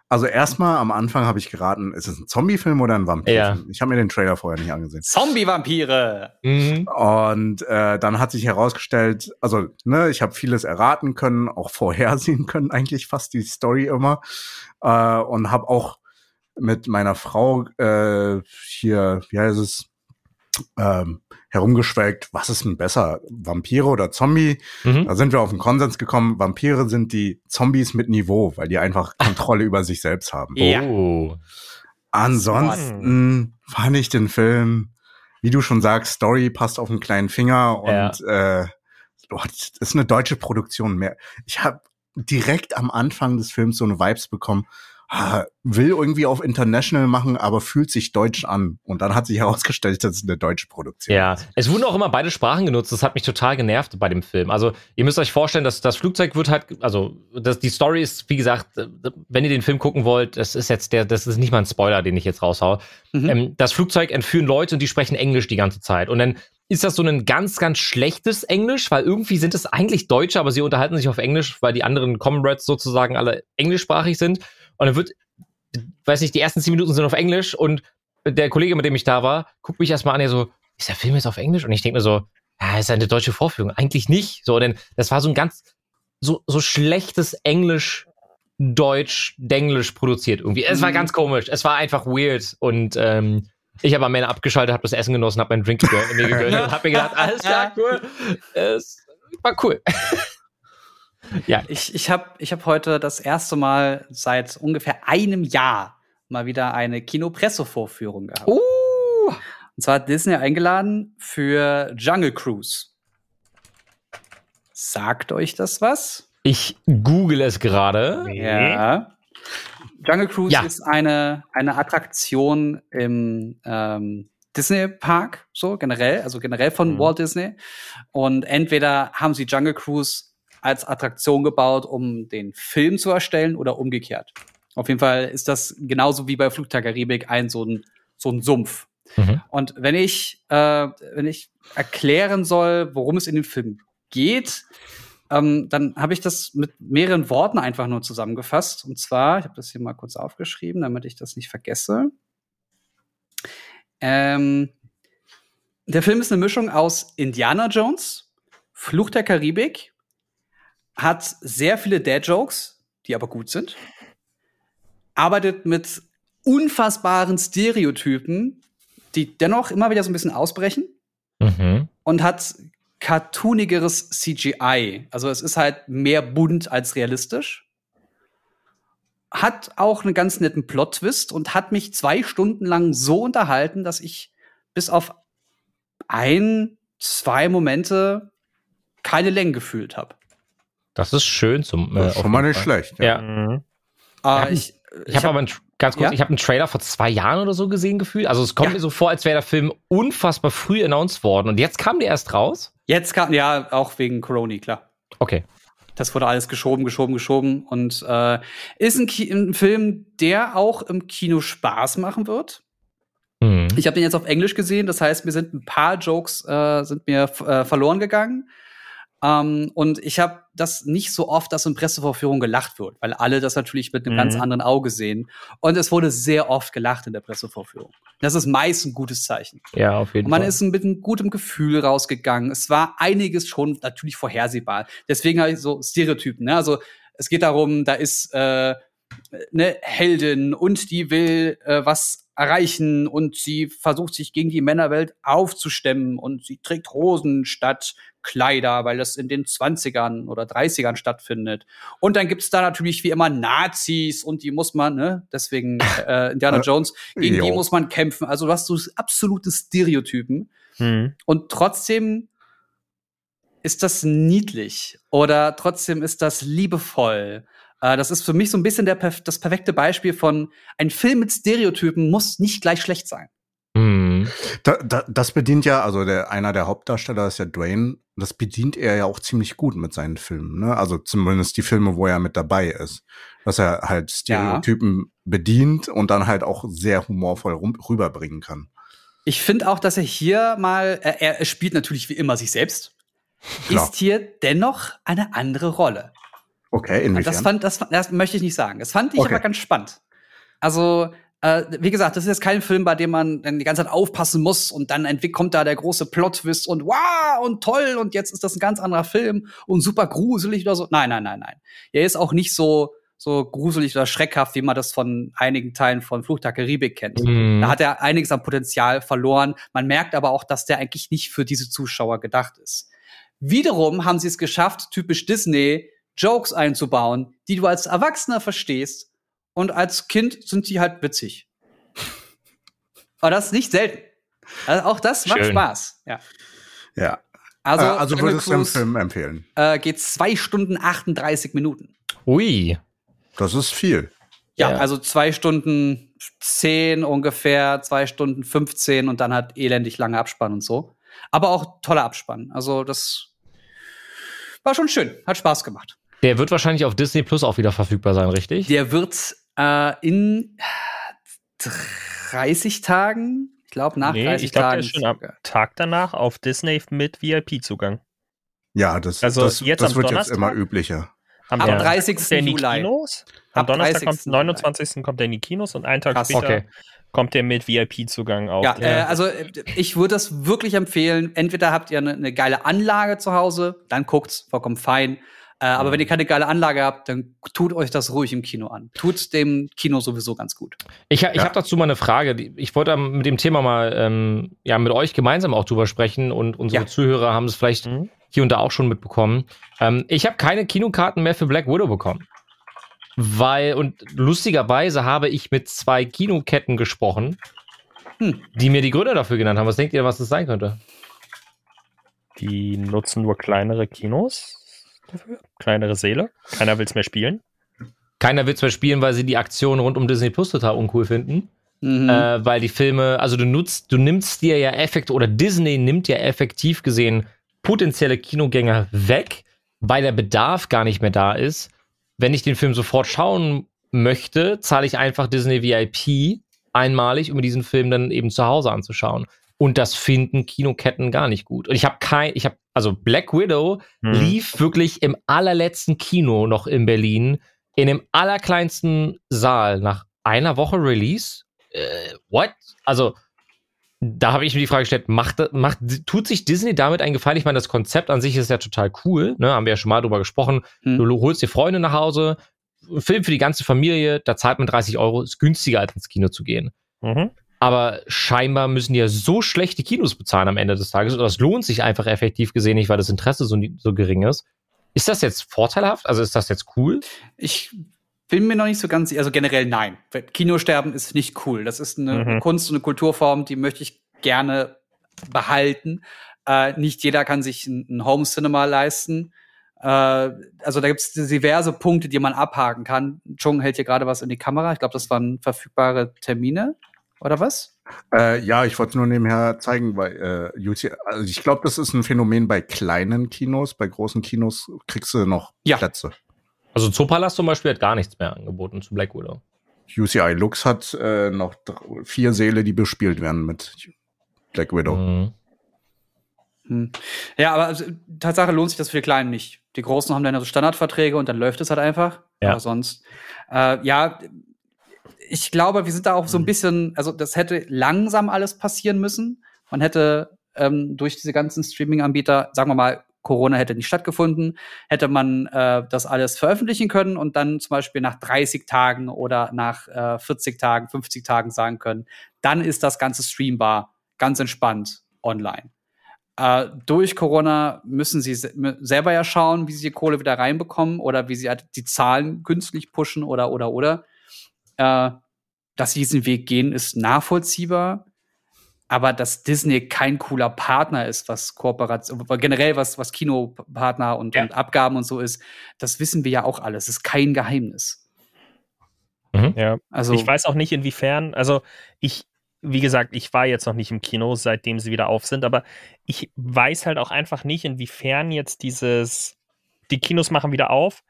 also erstmal am Anfang habe ich geraten, ist es ein Zombie-Film oder ein Vampir-Film? Ja. Ich habe mir den Trailer vorher nicht angesehen. Zombie-Vampire. Mhm. Und äh, dann hat sich herausgestellt, also ne, ich habe vieles erraten können, auch vorhersehen können, eigentlich fast die Story immer. Äh, und habe auch mit meiner Frau äh, hier, wie heißt es, ähm, herumgeschwelgt, was ist denn besser, Vampire oder Zombie? Mhm. Da sind wir auf einen Konsens gekommen, Vampire sind die Zombies mit Niveau, weil die einfach Kontrolle über sich selbst haben. Ja. Oh. Ansonsten fand ich den Film, wie du schon sagst, Story passt auf einen kleinen Finger und äh, oh, das ist eine deutsche Produktion mehr. Ich habe direkt am Anfang des Films so eine Vibes bekommen. Ah, Will irgendwie auf International machen, aber fühlt sich deutsch an. Und dann hat sich herausgestellt, das ist eine deutsche Produktion. Ja, es wurden auch immer beide Sprachen genutzt. Das hat mich total genervt bei dem Film. Also, ihr müsst euch vorstellen, dass das Flugzeug wird halt, also, das, die Story ist, wie gesagt, wenn ihr den Film gucken wollt, das ist jetzt der, das ist nicht mal ein Spoiler, den ich jetzt raushau. Mhm. Ähm, das Flugzeug entführen Leute und die sprechen Englisch die ganze Zeit. Und dann ist das so ein ganz, ganz schlechtes Englisch, weil irgendwie sind es eigentlich Deutsche, aber sie unterhalten sich auf Englisch, weil die anderen Comrades sozusagen alle englischsprachig sind. Und dann wird, weiß nicht, die ersten zehn Minuten sind auf Englisch und der Kollege, mit dem ich da war, guckt mich erstmal an, er so, ist der Film jetzt auf Englisch? Und ich denke mir so, ja, ist eine deutsche Vorführung. Eigentlich nicht. So, denn das war so ein ganz, so, so schlechtes Englisch, Deutsch, Denglisch produziert irgendwie. Es war Mhm. ganz komisch. Es war einfach weird. Und ähm, ich habe am Ende abgeschaltet, habe das Essen genossen, habe meinen Drink gegönnt, mir gegönnt und habe mir gedacht, alles klar, cool. Es war cool. ja, Ich, ich habe ich hab heute das erste Mal seit ungefähr einem Jahr mal wieder eine Kinopressevorführung gehabt. Uh, Und zwar hat Disney eingeladen für Jungle Cruise. Sagt euch das was? ich google es gerade. Ja. Jungle Cruise Ja. ist eine, eine Attraktion im ähm, Disney Park, so generell, also generell von Mhm. Walt Disney. Und entweder haben sie Jungle Cruise als Attraktion gebaut, um den Film zu erstellen oder umgekehrt. Auf jeden Fall ist das genauso wie bei Flug der Karibik ein so ein, so ein Sumpf. Mhm. Und wenn ich, äh, wenn ich erklären soll, worum es in dem Film geht, ähm, dann habe ich das mit mehreren Worten einfach nur zusammengefasst. Und zwar, ich habe das hier mal kurz aufgeschrieben, damit ich das nicht vergesse. Ähm, der Film ist eine Mischung aus Indiana Jones, Fluch der Karibik, hat sehr viele Dad-Jokes, die aber gut sind, arbeitet mit unfassbaren Stereotypen, die dennoch immer wieder so ein bisschen ausbrechen Mhm. und hat cartoonigeres CGI. Also es ist halt mehr bunt als realistisch. Hat auch einen ganz netten Plot-Twist und hat mich zwei Stunden lang so unterhalten, dass ich bis auf ein, zwei Momente keine Längen gefühlt habe. Das ist schön zum. Das äh, schon mal nicht Fall. schlecht. Ja. Mhm. Äh, Ja, ich Ich habe hab- aber einen, ganz kurz, Ja? ich habe einen Trailer vor zwei Jahren oder so gesehen gefühlt. Also es kommt Ja. mir so vor, als wäre der Film unfassbar früh announced worden und jetzt kam der erst raus. jetzt kam, ja, auch wegen Corona, klar. Okay. Das wurde alles geschoben, geschoben, geschoben und äh, ist ein, Ki ein Film, der auch im Kino Spaß machen wird. Mhm. Ich habe den jetzt auf Englisch gesehen, das heißt, mir sind ein paar Jokes äh, sind mir äh, verloren gegangen. Ähm, und ich habe das nicht so oft, dass in Pressevorführungen gelacht wird, weil alle das natürlich mit einem Mhm. ganz anderen Auge sehen. Und es wurde sehr oft gelacht in der Pressevorführung. Das ist meist ein gutes Zeichen. Ja, auf jeden Und man Fall. ist mit einem gutem Gefühl rausgegangen. Es war einiges schon natürlich vorhersehbar. Deswegen habe ich so Stereotypen. Ne? Also es geht darum, da ist äh, eine Heldin und die will äh, was erreichen und sie versucht sich gegen die Männerwelt aufzustemmen und sie trägt Rosen statt Kleider, weil das in den 20ern oder 30ern stattfindet. Und dann gibt's da natürlich wie immer Nazis und die muss man, ne, deswegen äh, Indiana Äh, Jones, gegen die jo. muss man kämpfen. Also du hast so absolute Stereotypen. Mhm. Und trotzdem ist das niedlich oder trotzdem ist das liebevoll. Äh, das ist für mich so ein bisschen der, perf- das perfekte Beispiel von ein Film mit Stereotypen muss nicht gleich schlecht sein. Mhm. Da, da, das bedient ja, also der, einer der Hauptdarsteller ist ja Dwayne. Das bedient er ja auch ziemlich gut mit seinen Filmen. Ne? Also zumindest die Filme, wo er mit dabei ist. Dass er halt Stereotypen bedient und dann halt auch sehr humorvoll rum, rüberbringen kann. Ich finde auch, dass er hier mal, er, er spielt natürlich wie immer sich selbst, Klar. ist hier dennoch eine andere Rolle. Okay, Und inwiefern? das fand, das, fand- das möchte ich nicht sagen. Das fand ich Okay. aber ganz spannend. Also, äh, wie gesagt, das ist jetzt kein Film, bei dem man dann die ganze Zeit aufpassen muss und dann entwickelt kommt da der große Plot-Twist und wow und toll und jetzt ist das ein ganz anderer Film und super gruselig oder so. Nein, nein, nein, nein. Er ist auch nicht so, so gruselig oder schreckhaft, wie man das von einigen Teilen von Fluch der Karibik kennt. Mhm. Da hat er einiges an Potenzial verloren. Man merkt aber auch, dass der eigentlich nicht für diese Zuschauer gedacht ist. Wiederum haben sie es geschafft, typisch Disney, Jokes einzubauen, die du als Erwachsener verstehst und als Kind sind die halt witzig. Aber das ist nicht selten. Also auch das macht Schön. Spaß. Ja. Ja. Also, Also, also würdest du den Film empfehlen? äh, geht zwei Stunden 38 Minuten. Ui. Das ist viel. Ja, Ja. also zwei Stunden 10 ungefähr, zwei Stunden 15 und dann halt elendig lange Abspann und so. Aber auch toller Abspann. Also das war schon schön, hat Spaß gemacht. Der wird wahrscheinlich auf Disney Plus auch wieder verfügbar sein, richtig? Der wird äh, in 30 Tagen, ich glaube nach Nee, 30 ich glaub, der Tagen. ist schon am Tag danach auf Disney mit VIP-Zugang. Ja, das, Also das, jetzt das am wird Donnerstag? jetzt immer üblicher. Am Ab Donnerstag 30. kommt der in die Juli. Kinos. Am Ab Donnerstag 30. kommt, 29. kommt der in die Kinos und einen Tag Krass. später Okay. kommt der mit VIP-Zugang auf. Ja, äh, also äh, ich würde das wirklich empfehlen. Entweder habt ihr eine, eine geile Anlage zu Hause, dann guckt's, vollkommen fein. Äh, aber wenn ihr keine geile Anlage habt, dann tut euch das ruhig im Kino an. Tut dem Kino sowieso ganz gut. Ich, ha- ich Ja. habe dazu mal eine Frage. Ich wollte mit dem Thema mal ähm, ja, mit euch gemeinsam auch drüber sprechen und unsere Ja. Zuhörer haben es vielleicht Mhm. hier und da auch schon mitbekommen. Ähm, ich habe keine Kinokarten mehr für Black Widow bekommen. Weil, und lustigerweise habe ich mit zwei Kinoketten gesprochen, Hm. die mir die Gründe dafür genannt haben. Was denkt ihr, was das sein könnte? Die nutzen nur kleinere Kinos dafür. Kleinere Seele. Keiner will es mehr spielen. Keiner will es mehr spielen, weil sie die Aktion rund um Disney Plus total uncool finden. Mhm. äh, weil die Filme, also du nutzt, du nimmst dir ja effekt oder Disney nimmt ja effektiv gesehen potenzielle Kinogänger weg, weil der Bedarf gar nicht mehr da ist. Wenn ich den Film sofort schauen möchte, zahle ich einfach Disney VIP einmalig, um mir diesen Film dann eben zu Hause anzuschauen. Und das finden Kinoketten gar nicht gut. Und ich habe kein, ich habe, also Black Widow Mhm. lief wirklich im allerletzten Kino noch in Berlin, in dem allerkleinsten Saal nach einer Woche Release. Äh, what? Also, da habe ich mir die Frage gestellt, macht, macht, tut sich Disney damit einen Gefallen? Ich meine, das Konzept an sich ist ja total cool, ne? Haben wir ja schon mal drüber gesprochen. Hm. Du holst dir Freunde nach Hause, Film für die ganze Familie, da zahlt man 30 Euro, ist günstiger als ins Kino zu gehen. Mhm. Aber scheinbar müssen die ja so schlechte Kinos bezahlen am Ende des Tages. Oder es lohnt sich einfach effektiv gesehen nicht, weil das Interesse so, so gering ist. Ist das jetzt vorteilhaft? Also ist das jetzt cool? Ich bin mir noch nicht so ganz, also generell nein. Kinosterben ist nicht cool. Das ist eine Mhm. Kunst und eine Kulturform, die möchte ich gerne behalten. Äh, nicht jeder kann sich ein, ein Home Cinema leisten. Äh, also da gibt es diverse Punkte, die man abhaken kann. Chung hält hier gerade was in die Kamera. Ich glaube, das waren verfügbare Termine oder was? Äh, ja, ich wollte nur nebenher zeigen, weil äh, UC, also ich glaube, das ist ein Phänomen bei kleinen Kinos. Bei großen Kinos kriegst du noch Ja. Plätze. Also Zoopalast zum Beispiel hat gar nichts mehr angeboten zu Black Widow. UCI Lux hat äh, noch vier Säle, die bespielt werden mit Black Widow. Mhm. Hm. Ja, aber also, Tatsache lohnt sich das für die Kleinen nicht. Die Großen haben dann ja so Standardverträge und dann läuft es halt einfach. Ja. Aber sonst, äh, ja, ich glaube, wir sind da auch so ein bisschen, also das hätte langsam alles passieren müssen. Man hätte ähm, durch diese ganzen Streaming-Anbieter, sagen wir mal, Corona hätte nicht stattgefunden, hätte man äh, das alles veröffentlichen können und dann zum Beispiel nach 30 Tagen oder nach äh, 40 Tagen, 50 Tagen sagen können, dann ist das Ganze streambar, ganz entspannt online. Äh, durch Corona müssen sie se selber ja schauen, wie sie die Kohle wieder reinbekommen oder wie sie halt die Zahlen künstlich pushen oder oder oder. Äh, dass sie diesen Weg gehen, ist nachvollziehbar. Aber dass Disney kein cooler Partner ist, was Kooperation, generell was, was Kinopartner und, Ja. und Abgaben und so ist, das wissen wir ja auch alles. Das ist kein Geheimnis. Ja. Also, Ich weiß auch nicht, inwiefern, also ich, wie gesagt, ich war jetzt noch nicht im Kino, seitdem sie wieder auf sind, aber ich weiß halt auch einfach nicht, inwiefern jetzt dieses, die Kinos machen wieder auf.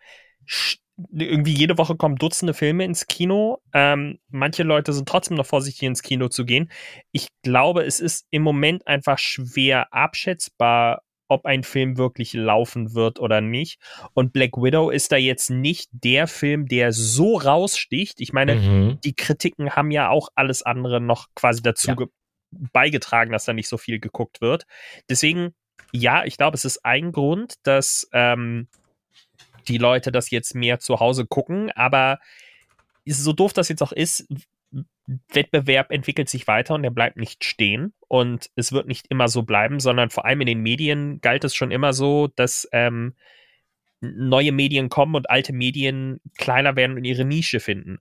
Irgendwie jede Woche kommen Dutzende Filme ins Kino. Ähm, manche Leute sind trotzdem noch vorsichtig, ins Kino zu gehen. Ich glaube, es ist im Moment einfach schwer abschätzbar, ob ein Film wirklich laufen wird oder nicht. Und Black Widow ist da jetzt nicht der Film, der so raussticht. Ich meine, Mhm. die Kritiken haben ja auch alles andere noch quasi dazu Ja. ge- beigetragen, dass da nicht so viel geguckt wird. Deswegen, ja, ich glaube, es ist ein Grund, dass ähm, die Leute das jetzt mehr zu Hause gucken, aber so doof das jetzt auch ist, Wettbewerb entwickelt sich weiter und er bleibt nicht stehen und es wird nicht immer so bleiben, sondern vor allem in den Medien galt es schon immer so, dass ähm, neue Medien kommen und alte Medien kleiner werden und ihre Nische finden.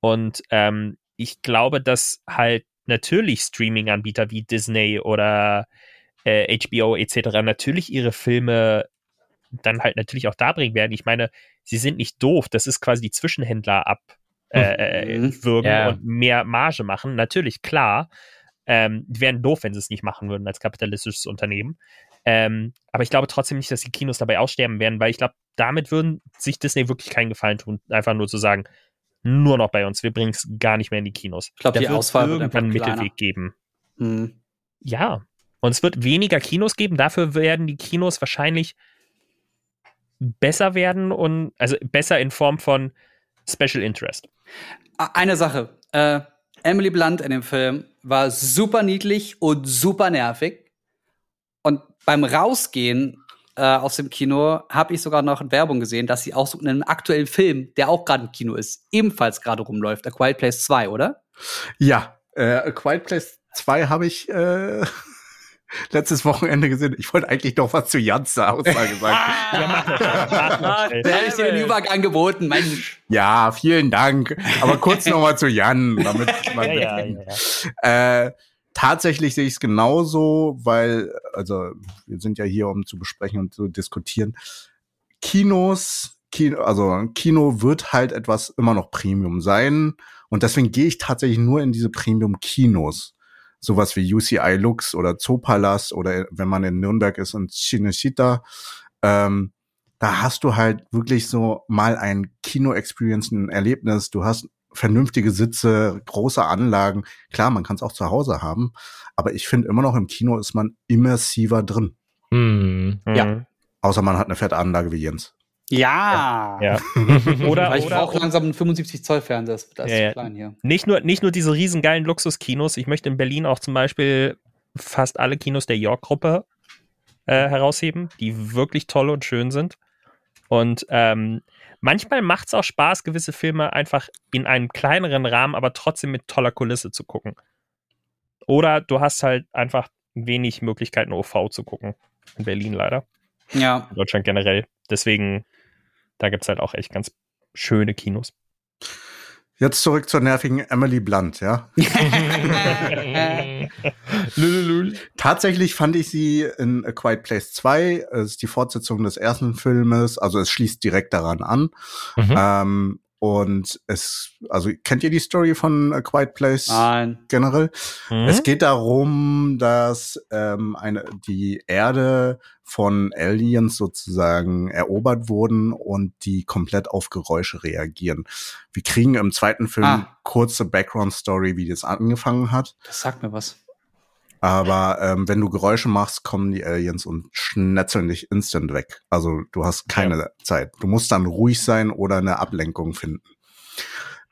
Und ähm, ich glaube, dass halt natürlich Streaming-Anbieter wie Disney oder äh, HBO etc. natürlich ihre Filme dann halt natürlich auch darbringen werden. Ich meine, sie sind nicht doof, das ist quasi die Zwischenhändler ab äh, Mhm. würgen Ja. und mehr Marge machen. Natürlich, klar. Ähm, die wären doof, wenn sie es nicht machen würden als kapitalistisches Unternehmen. Ähm, aber ich glaube trotzdem nicht, dass die Kinos dabei aussterben werden, weil ich glaube, damit würden sich Disney wirklich keinen Gefallen tun, einfach nur zu sagen, nur noch bei uns, wir bringen es gar nicht mehr in die Kinos. Ich glaube, die Auswahl wird irgendwann einen. Mittelweg geben. Hm. Ja. Und es wird weniger Kinos geben, dafür werden die Kinos wahrscheinlich besser werden und also besser in Form von Special Interest. Eine Sache. Äh, Emily Blunt in dem Film war super niedlich und super nervig. Und beim Rausgehen äh, aus dem Kino habe ich sogar noch in Werbung gesehen, dass sie auch so in einem aktuellen Film, der auch gerade im Kino ist, ebenfalls gerade rumläuft. A Quiet Place 2, oder? Ja, äh, A Quiet Place 2 habe ich äh, letztes Wochenende gesehen. Ich wollte eigentlich noch was zu Jans Aussage sagen. Ja. Da hätte ich dir den Übergang geboten, Mensch. ja, vielen Dank. Aber kurz noch mal zu Jan, damit man ja, ja, ja, ja. Äh, tatsächlich sehe ich es genauso, weil, also wir sind ja hier, um zu besprechen und zu diskutieren. Kinos, Kino, also Kino wird halt etwas immer noch Premium sein. Und deswegen gehe ich tatsächlich nur in diese Premium-Kinos. Sowas wie UCI Lux oder Zoopalast oder wenn man in Nürnberg ist und Cinecittà. Ähm, da hast du halt wirklich so mal ein Kino-Experience, ein Erlebnis. Du hast vernünftige Sitze, große Anlagen. Klar, man kann es auch zu Hause haben, aber ich finde immer noch im Kino ist man immersiver drin. Hm. Ja. Mhm. Außer man hat eine fette Anlage wie Jens. Ja. Ja. Oder, Weil ich brauche langsam einen 75 Zoll Fernseher. Das ist ja. klein hier. nicht nur, nicht nur diese riesengeilen Luxuskinos. Ich möchte in Berlin auch zum Beispiel fast alle Kinos der York-Gruppe äh, herausheben, die wirklich toll und schön sind. Und ähm, manchmal macht es auch Spaß, gewisse Filme einfach in einem kleineren Rahmen, aber trotzdem mit toller Kulisse zu gucken. Oder du hast halt einfach wenig Möglichkeiten, OV zu gucken. In Berlin leider. Ja. In Deutschland generell. Deswegen, da gibt es halt auch echt ganz schöne Kinos. Jetzt zurück zur nervigen Emily Blunt, ja. Tatsächlich fand ich sie in A Quiet Place 2, es ist die Fortsetzung des ersten Filmes, also es schließt direkt daran an. Mhm. Ähm, und es, also kennt ihr die Story von A Quiet Place Nein. generell? Mhm. Es geht darum, dass ähm, eine, die Erde von Aliens sozusagen erobert wurden und die komplett auf Geräusche reagieren. Wir kriegen im zweiten Film Ah. kurze Background-Story, wie das angefangen hat. Das sagt mir was. Aber ähm, wenn du Geräusche machst, kommen die Aliens und schnetzeln dich instant weg. Also du hast keine Zeit. Du musst dann ruhig sein oder eine Ablenkung finden.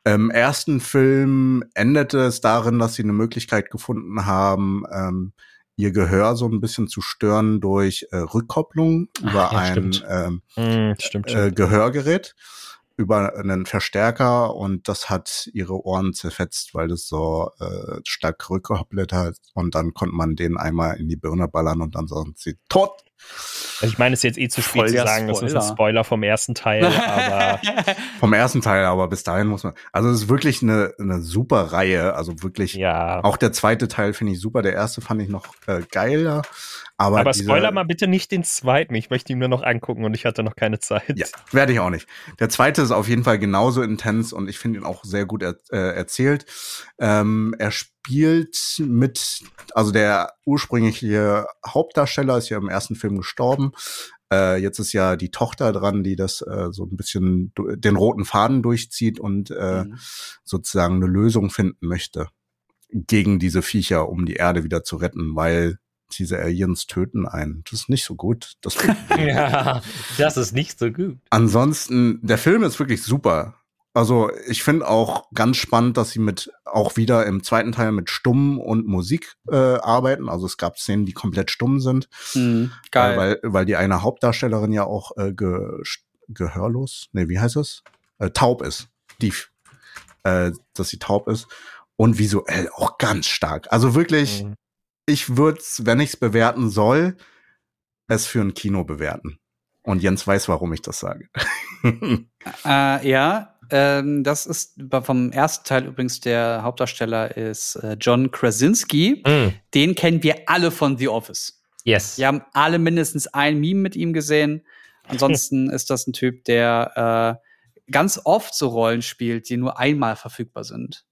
Im ersten Film endete es darin, dass sie eine Möglichkeit gefunden haben, ähm, ihr Gehör so ein bisschen zu stören durch äh, Rückkopplung über ja, ein stimmt. ähm, Mhm, stimmt, äh, stimmt. Gehörgerät über einen Verstärker und das hat ihre Ohren zerfetzt, weil das so äh, stark rückgekoppelt hat und dann konnte man den einmal in die Birne ballern und dann sind sie tot. Also ich meine, es ist jetzt eh zu spät Voll zu sagen, das ist ein Spoiler. Spoiler vom ersten Teil, aber Vom ersten Teil, aber bis dahin muss man. Also es ist wirklich eine, eine super Reihe. Also wirklich. ja. Auch der zweite Teil finde ich super. Der erste fand ich noch äh, geiler. Aber, Aber diese- Spoiler mal bitte nicht den zweiten. Ich möchte ihn nur noch angucken und ich hatte noch keine Zeit. Ja, werde ich auch nicht. Der zweite ist auf jeden Fall genauso intens und ich finde ihn auch sehr gut er, äh, erzählt. Ähm, er spielt mit, also der ursprüngliche Hauptdarsteller ist ja im ersten Film gestorben. Äh, jetzt ist ja die Tochter dran, die das äh, so ein bisschen den roten Faden durchzieht und äh, Mhm. sozusagen eine Lösung finden möchte gegen diese Viecher, um die Erde wieder zu retten, weil diese Aliens töten einen. Das ist nicht so gut. Das Ja, das ist nicht so gut. Ansonsten, der Film ist wirklich super. Also ich finde auch ganz spannend, dass sie mit auch wieder im zweiten Teil mit Stumm und Musik äh, arbeiten. Also es gab Szenen, die komplett stumm sind, Mhm. Geil. äh, weil weil die eine Hauptdarstellerin ja auch äh, ge, gehörlos, nee, wie heißt es? Äh, taub ist. Dief. Äh, dass sie taub ist. Und visuell auch ganz stark. Also wirklich, Mhm. Ich würde wenn ich es bewerten soll, es für ein Kino bewerten. Und Jens weiß, warum ich das sage. Äh, ja, ähm, das ist vom ersten Teil übrigens der Hauptdarsteller ist äh, John Krasinski. Mm, Den kennen wir alle von The Office. yes. Wir haben alle mindestens ein Meme mit ihm gesehen. Ansonsten ist das ein Typ, der äh, ganz oft so Rollen spielt, die nur einmal verfügbar sind.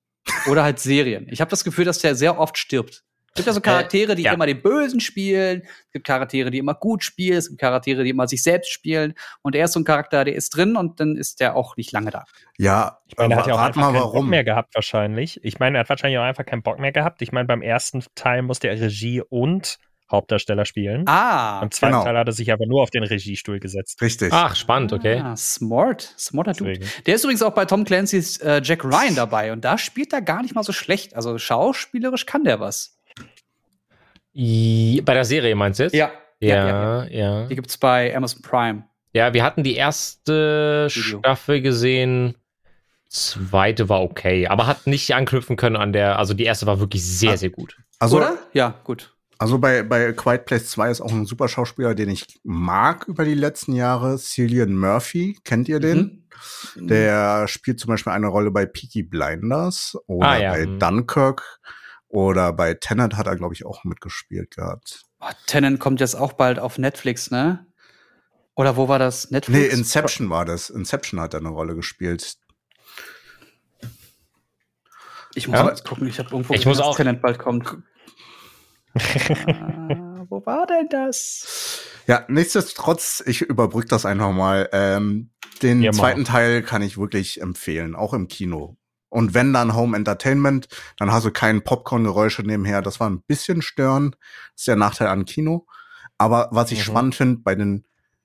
Oder halt Serien. Ich habe das Gefühl, dass der sehr oft stirbt. Es gibt ja so Charaktere, die ja. immer den Bösen spielen. Es gibt Charaktere, die immer gut spielen. Es gibt Charaktere, die immer sich selbst spielen. Und er ist so ein Charakter, der ist drin und dann ist der auch nicht lange da. ja, Ich meine, er hat ja auch einfach mal keinen Bock warum. mehr gehabt wahrscheinlich. Ich meine, er hat wahrscheinlich auch einfach keinen Bock mehr gehabt. Ich meine, beim ersten Teil musste er Regie und Hauptdarsteller spielen. Ah, Beim zweiten genau. Teil hat er sich aber nur auf den Regiestuhl gesetzt. Richtig. Ach, spannend, okay. Ah, smart. Smarter Dude. Der ist übrigens auch bei Tom Clancy's äh, Jack Ryan dabei und da spielt er gar nicht mal so schlecht. Also schauspielerisch kann der was. Bei der Serie meinst du jetzt? Ja. Ja, ja. Die gibt's bei Amazon Prime. Ja, wir hatten die erste Video. Staffel gesehen. Zweite war okay, aber hat nicht anknüpfen können an der, also die erste war wirklich sehr, Ah. sehr gut. Also, Oder? Ja, gut. also bei, bei Quiet Place 2 ist auch ein super Schauspieler, den ich mag über die letzten Jahre. Cillian Murphy, kennt ihr den? Mhm. Der spielt zum Beispiel eine Rolle bei Peaky Blinders oder Ah, ja. bei Mhm. Dunkirk oder bei Tenet hat er, glaube ich, auch mitgespielt gehabt. Oh, Tenet kommt jetzt auch bald auf Netflix, ne? Oder wo war das? Netflix? Nee, Inception war das. Inception hat er eine Rolle gespielt. Ich muss Ja. gucken, ich habe irgendwo Ich gesehen, muss dass auch- Tenet bald kommt. ah, wo war denn das? Ja, nichtsdestotrotz, ich überbrück das einfach mal. Ähm, den Ja, zweiten Teil kann ich wirklich empfehlen, auch im Kino. Und wenn dann Home Entertainment, dann hast du kein Popcorn-Geräusche nebenher. Das war ein bisschen stören. Das ist der Nachteil an Kino. Aber was ich Mhm. spannend finde, bei den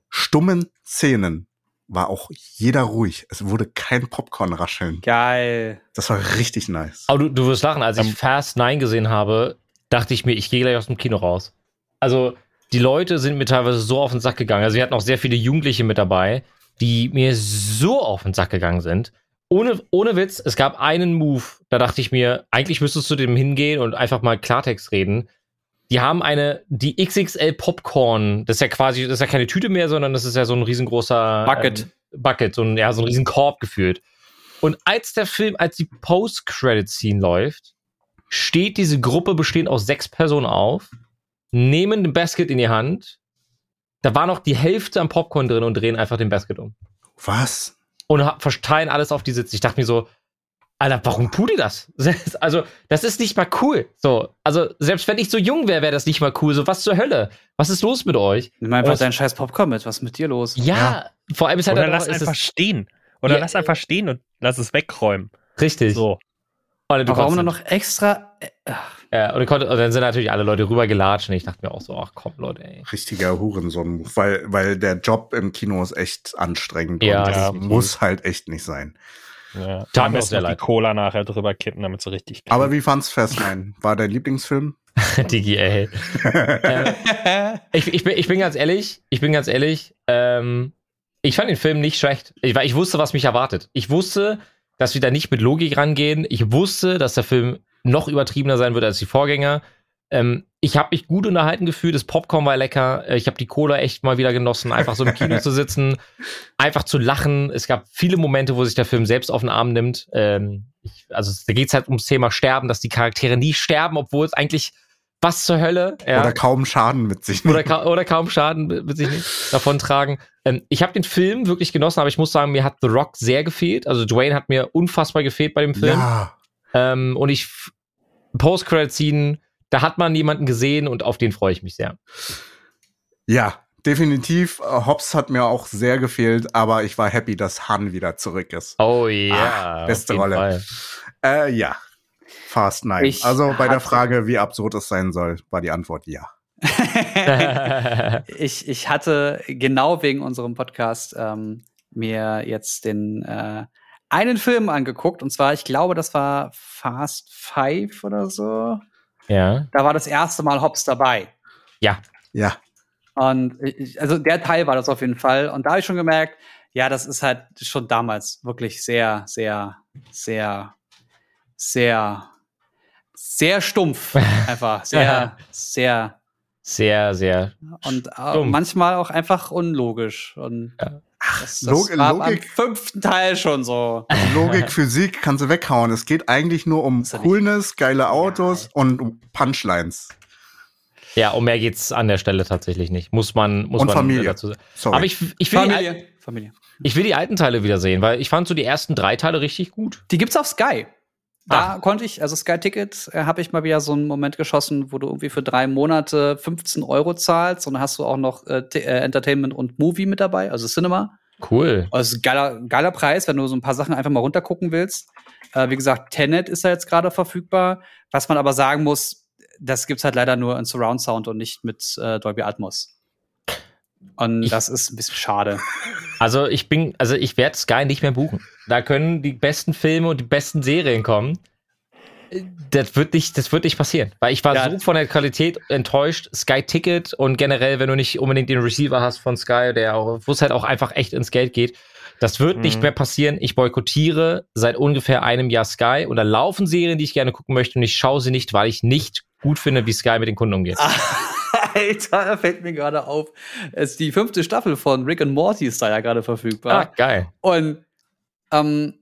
stummen Szenen war auch jeder ruhig. Es wurde kein Popcorn rascheln. Geil. Das war richtig nice. Aber du, du wirst lachen, als ich Ähm. Fast 9 gesehen habe, dachte ich mir, ich gehe gleich aus dem Kino raus. Also, die Leute sind mir teilweise so auf den Sack gegangen. Also, wir hatten auch sehr viele Jugendliche mit dabei, die mir so auf den Sack gegangen sind. Ohne, ohne Witz, es gab einen Move, da dachte ich mir, eigentlich müsstest du dem hingehen und einfach mal Klartext reden. Die haben eine, die XXL Popcorn, das ist ja quasi, das ist ja keine Tüte mehr, sondern das ist ja so ein riesengroßer Bucket. Ähm, Bucket, so ein, ja, so ein riesen Korb gefühlt. Und als der Film, als die Post-Credit-Scene läuft, steht diese Gruppe bestehend aus sechs Personen auf, nehmen den Basket in die Hand. Da war noch die Hälfte am Popcorn drin und drehen einfach den Basket um. Was? Und verteilen alles auf die Sitze. Ich dachte mir so, Alter, warum tut ihr das? Also, das ist nicht mal cool. So, also, selbst wenn ich so jung wäre, wäre das nicht mal cool. So, was zur Hölle? Was ist los mit euch? Nimm einfach deinen scheiß Popcorn mit. Was ist mit dir los? Ja, Ja. vor allem ist halt Oder dann lass auch- ist einfach es, stehen. Oder Ja. lass einfach stehen und lass es wegräumen. richtig. So. Alter, du Aber warum dann noch extra? äh, ach, Ja, und, konnte, und dann sind natürlich alle Leute rübergelatscht und ich dachte mir auch so, ach komm, Leute, ey. Richtiger Hurensohn, weil, weil der Job im Kino ist echt anstrengend. Ja, und das definitiv. muss halt echt nicht sein. Ja. Besten sehr noch die leid. Cola nachher drüber kippen, damit sie richtig Aber wie fand's 9? War dein Lieblingsfilm? Digi, ey. ähm, ich, ich, bin, ich bin ganz ehrlich, ich bin ganz ehrlich, ähm, ich fand den Film nicht schlecht. Ich, weil ich wusste, was mich erwartet. Ich wusste, dass wir da nicht mit Logik rangehen. Ich wusste, dass der Film noch übertriebener sein wird als die Vorgänger. Ähm, ich habe mich gut unterhalten gefühlt. Das Popcorn war lecker. Äh, Ich habe die Cola echt mal wieder genossen, einfach so im Kino zu sitzen, einfach zu lachen. Es gab viele Momente, wo sich der Film selbst auf den Arm nimmt. Ähm, ich, also da geht es halt ums Thema Sterben, dass die Charaktere nie sterben, obwohl es eigentlich was zur Hölle. Ja Oder kaum Schaden mit sich oder, ka oder kaum Schaden wird sich nicht davon tragen. Ähm, ich habe den Film wirklich genossen, aber ich muss sagen, mir hat The Rock sehr gefehlt. Also Dwayne hat mir unfassbar gefehlt bei dem Film. Ja, Ähm, und ich Post-Credit-Scene, da hat man jemanden gesehen und auf den freue ich mich sehr. ja, definitiv. Hobbs hat mir auch sehr gefehlt, aber ich war happy, dass Han wieder zurück ist. Oh ja. Ah, beste Rolle. Äh, ja, Fast 9. Ich Also bei der Frage, wie absurd es sein soll, war die Antwort ja. Ich, ich hatte genau wegen unserem Podcast ähm, mir jetzt den äh, einen Film angeguckt und zwar, ich glaube, das war Fast Five oder so. ja. Da war das erste Mal Hobbs dabei. Ja. Ja, Und ich, also der Teil war das auf jeden Fall. Und da habe ich schon gemerkt, Ja, das ist halt schon damals wirklich sehr, sehr, sehr, sehr, sehr stumpf. Einfach sehr, sehr Sehr, sehr. und äh, manchmal auch einfach unlogisch. Und Ja. das, das Log- war Logik- am fünften Teil schon so. Logik, Physik kannst du weghauen. Es geht eigentlich nur um ja nicht- Coolness, geile Autos und um Punchlines. Ja, um mehr geht's an der Stelle tatsächlich nicht. Muss man, muss Und man Familie. dazu sagen. Sorry. Aber ich, ich, will die, al- Familie. Familie. ich will die alten Teile wiedersehen, weil ich fand so die ersten drei Teile richtig gut. Die gibt's auf Sky. Da Ach. konnte ich, also Sky Ticket, äh, habe ich mal wieder so einen Moment geschossen, wo du irgendwie für drei Monate 15 Euro zahlst und dann hast du auch noch äh, äh, Entertainment und Movie mit dabei, also Cinema. Cool. Also geiler, geiler Preis, wenn du so ein paar Sachen einfach mal runtergucken willst. Äh, wie gesagt, Tenet ist ja jetzt gerade verfügbar. Was man aber sagen muss, das gibt's halt leider nur in Surround Sound und nicht mit äh, Dolby Atmos. Und Ich- das ist ein bisschen schade. Also ich bin, also ich werde Sky nicht mehr buchen. Da können die besten Filme und die besten Serien kommen. Das wird nicht, das wird nicht passieren, weil ich war Ja. so von der Qualität enttäuscht. Sky Ticket und generell, wenn du nicht unbedingt den Receiver hast von Sky, der auch, wo es halt auch einfach echt ins Geld geht, das wird nicht Mhm. mehr passieren. Ich boykottiere seit ungefähr einem Jahr Sky und da laufen Serien, die ich gerne gucken möchte und ich schaue sie nicht, weil ich nicht gut finde, wie Sky mit den Kunden umgeht. Alter, da fällt mir gerade auf. Es die fünfte Staffel von Rick and Morty ist da ja gerade Ah, verfügbar. geil. Und ähm,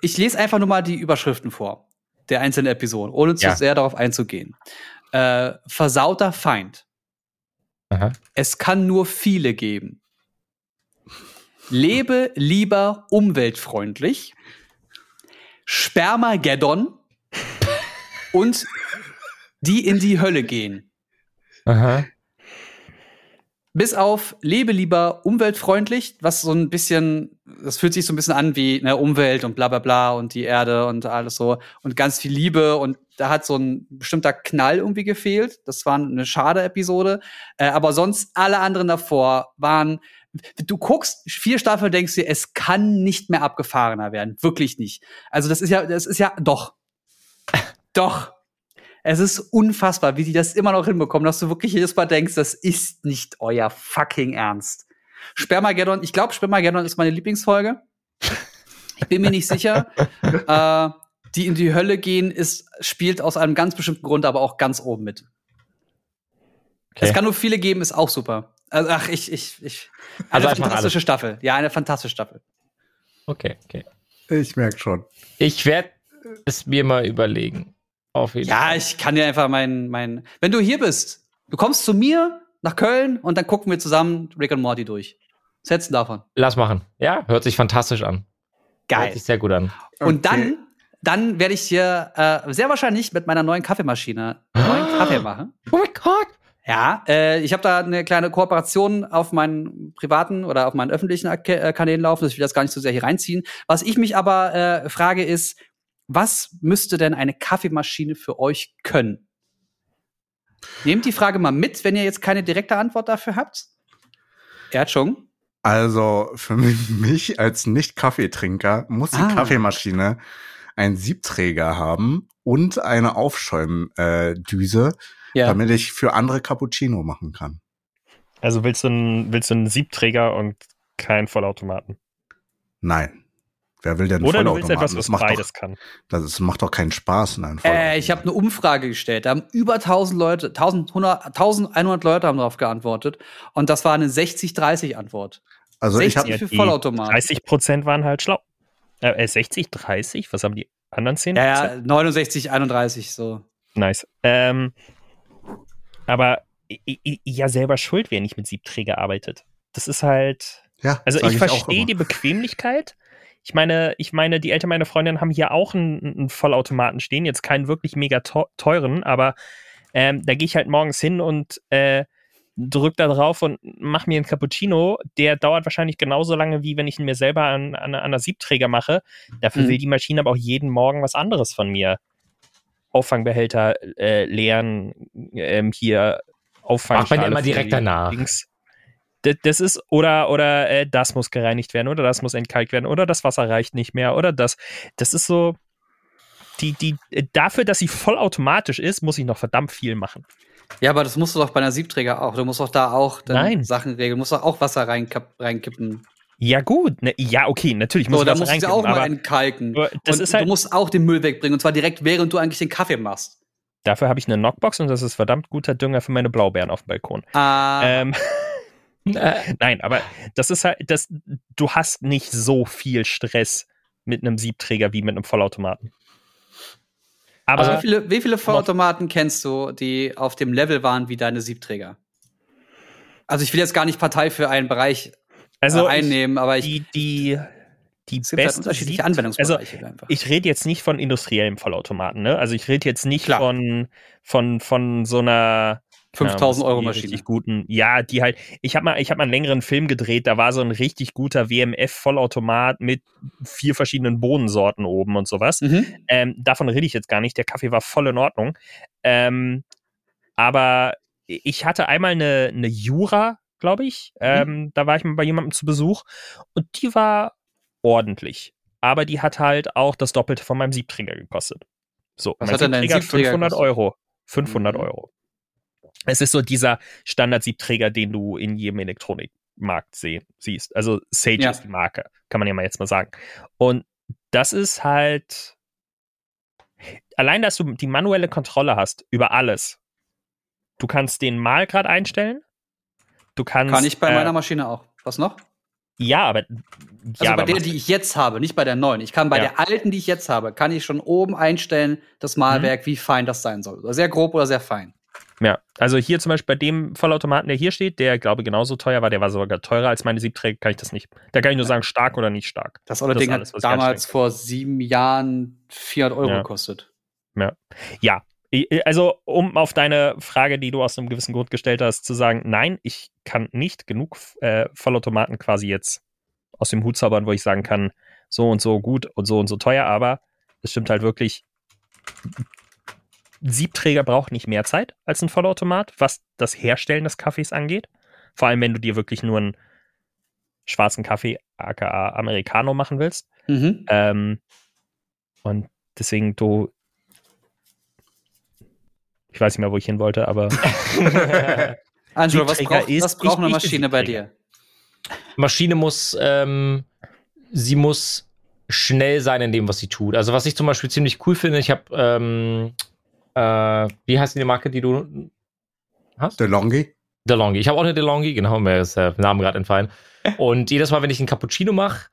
ich lese einfach nur mal die Überschriften vor der einzelnen Episoden, ohne zu Ja. sehr darauf einzugehen. Äh, versauter Feind. Aha. Es kann nur viele geben. Lebe lieber umweltfreundlich. Spermageddon und die in die Hölle gehen. Aha. Bis auf lebe lieber umweltfreundlich, was so ein bisschen, das fühlt sich so ein bisschen an wie ne, Umwelt und bla bla bla und die Erde und alles so und ganz viel Liebe und da hat so ein bestimmter Knall irgendwie gefehlt. Das war eine schade Episode, äh, aber sonst alle anderen davor waren. Du guckst vier Staffeln, denkst dir, es kann nicht mehr abgefahrener werden, wirklich nicht. Also das ist ja, das ist ja doch, doch. Es ist unfassbar, wie die das immer noch hinbekommen, dass du wirklich jedes Mal denkst, das ist nicht euer fucking Ernst. Spermageddon, ich glaube, Spermageddon ist meine Lieblingsfolge. Ich bin mir nicht sicher. äh, die in die Hölle gehen, ist, spielt aus einem ganz bestimmten Grund aber auch ganz oben mit. Okay. Es kann nur viele geben, ist auch super. Also, ach, ich, ich, ich. Eine Also fantastische Staffel. Ja, eine fantastische Staffel. Okay, okay. Ich merke schon. Ich werde es mir mal überlegen. Auf jeden Ja, Fall. ich kann dir einfach mein, mein. Wenn du hier bist, du kommst zu mir nach Köln und dann gucken wir zusammen Rick und Morty durch. Was hältst du davon? Lass machen. Ja, hört sich fantastisch an. Hört Geil. sich sehr gut an. Und Okay. dann, dann werde ich dir äh, sehr wahrscheinlich mit meiner neuen Kaffeemaschine einen neuen Kaffee machen. Oh mein Gott. Ja, äh, ich habe da eine kleine Kooperation auf meinen privaten oder auf meinen öffentlichen äh, Kanälen laufen. Ich will das gar nicht so sehr hier reinziehen. Was ich mich aber äh, frage ist, was müsste denn eine Kaffeemaschine für euch können? Nehmt die Frage mal mit, wenn ihr jetzt keine direkte Antwort dafür habt. Erdschung. Also für mich als Nicht-Kaffeetrinker muss die Ah. Kaffeemaschine einen Siebträger haben und eine Aufschäumdüse, äh, Ja. damit ich für andere Cappuccino machen kann. Also willst du einen, willst du einen Siebträger und keinen Vollautomaten? Nein. Wer will denn Oder du willst Vollautomaten? etwas, das was macht beides doch, kann. das ist, macht doch keinen Spaß in einem Äh, ich habe eine Umfrage gestellt. Da haben über 1000 Leute, 1100, 1100 Leute haben darauf geantwortet. Und das war eine 60-30-Antwort. Also ich 60 habe für die Vollautomaten. 30 Prozent waren halt schlau. Äh, äh, 60, 30? Was haben die anderen 10 Ja, ja, 69, 31, so. Nice. Ähm, aber ja selber schuld, wer nicht mit Siebträger arbeitet. Das ist halt. ja, Also ich verstehe die Bequemlichkeit. Ich meine, ich meine, die Eltern meiner Freundin haben hier auch einen, einen Vollautomaten stehen, jetzt keinen wirklich mega teu- teuren, aber ähm, da gehe ich halt morgens hin und äh, drück da drauf und mach mir einen Cappuccino. Der dauert wahrscheinlich genauso lange, wie wenn ich ihn mir selber an, an, an einer Siebträger mache. Dafür Mhm. will die Maschine aber auch jeden Morgen was anderes von mir. Auffangbehälter äh, leeren, ähm, hier Auffang. Macht man immer direkt danach. Das, das ist, oder, oder äh, das muss gereinigt werden, oder das muss entkalkt werden, oder das Wasser reicht nicht mehr, oder das. Das ist so. Die, die, äh, dafür, dass sie vollautomatisch ist, muss ich noch verdammt viel machen. Ja, aber das musst du doch bei einer Siebträger auch. Du musst doch da auch. Sachen regeln. Du musst doch auch Wasser reinkipp, reinkippen. Ja, gut. Ne, ja, okay, natürlich muss So, da was musst du auch mal entkalken. das und ist halt- du musst auch den Müll wegbringen. Und zwar direkt, während du eigentlich den Kaffee machst. dafür habe ich eine Knockbox und das ist verdammt guter Dünger für meine Blaubeeren auf dem Balkon. Ah, Ähm, Äh, nein, aber das ist halt, das, du hast nicht so viel Stress mit einem Siebträger wie mit einem Vollautomaten. Aber also wie viele, wie viele Vollautomaten kennst du, die auf dem Level waren wie deine Siebträger? Also ich will jetzt gar nicht Partei für einen Bereich also äh, einnehmen, aber ich die, die, die es gibt halt besten unterschiedliche Sieb- Anwendungsbereiche einfach. Ich rede jetzt nicht von industriellen Vollautomaten, ne? Also ich rede jetzt nicht Klar. von, von, von so einer 5000 ja, Euro Maschine. Richtig guten, ja, die halt, ich habe mal, ich habe mal einen längeren Film gedreht, da war so ein richtig guter WMF-Vollautomat mit vier verschiedenen Bohnensorten oben und sowas. Mhm. Ähm, davon rede ich jetzt gar nicht, der Kaffee war voll in Ordnung. Ähm, aber ich hatte einmal eine, eine Jura, glaube ich. Mhm. Ähm, da war ich mal bei jemandem zu Besuch und die war ordentlich. Aber die hat halt auch das Doppelte von meinem Siebträger gekostet. So, Was mein hat denn dein Siebträger Siebträger 500 gekostet? Euro. 500 Mhm. Euro. Es ist so dieser Standard-Siebträger, den du in jedem Elektronikmarkt seh siehst. Also Sage Ja. ist die Marke, kann man ja mal jetzt mal sagen. Und das ist halt allein, dass du die manuelle Kontrolle hast über alles. Du kannst den Malgrad einstellen. Du kannst. Kann ich bei äh, meiner Maschine auch. Was noch? Ja, aber. Also ja, bei aber der, die ich jetzt habe, nicht bei der neuen. Ich kann bei Ja. der alten, die ich jetzt habe, kann ich schon oben einstellen, das Malwerk, Mhm. wie fein das sein soll. Oder Sehr grob oder sehr fein. Ja, also hier zum Beispiel bei dem Vollautomaten, der hier steht, der glaube genauso teuer war, der war sogar teurer als meine Siebträger, kann ich das nicht. Da kann ich nur sagen, stark oder nicht stark. Das olle Ding alles, hat damals vor sieben Jahren 400 Euro Ja. gekostet. Ja, i- also um auf deine Frage, die du aus einem gewissen Grund gestellt hast, zu sagen, nein, ich kann nicht genug äh, Vollautomaten quasi jetzt aus dem Hut zaubern, wo ich sagen kann, so und so gut und so und so teuer, aber es stimmt halt wirklich, Siebträger braucht nicht mehr Zeit als ein Vollautomat, was das Herstellen des Kaffees angeht. Vor allem, wenn du dir wirklich nur einen schwarzen Kaffee, aka Americano, machen willst. Mhm. Ähm, und deswegen, du. Ich weiß nicht mehr, wo ich hin wollte, aber Angelo, was, braucht, ist- was braucht ich- eine Maschine bei dir? Maschine muss, ähm, sie muss schnell sein in dem, was sie tut. Also was ich zum Beispiel ziemlich cool finde, ich habe, ähm, äh, wie heißt die Marke, die du hast? DeLonghi? DeLonghi. Ich habe auch eine DeLonghi, genau, mir ist der Name gerade entfallen. Und jedes Mal, wenn ich einen Cappuccino mache,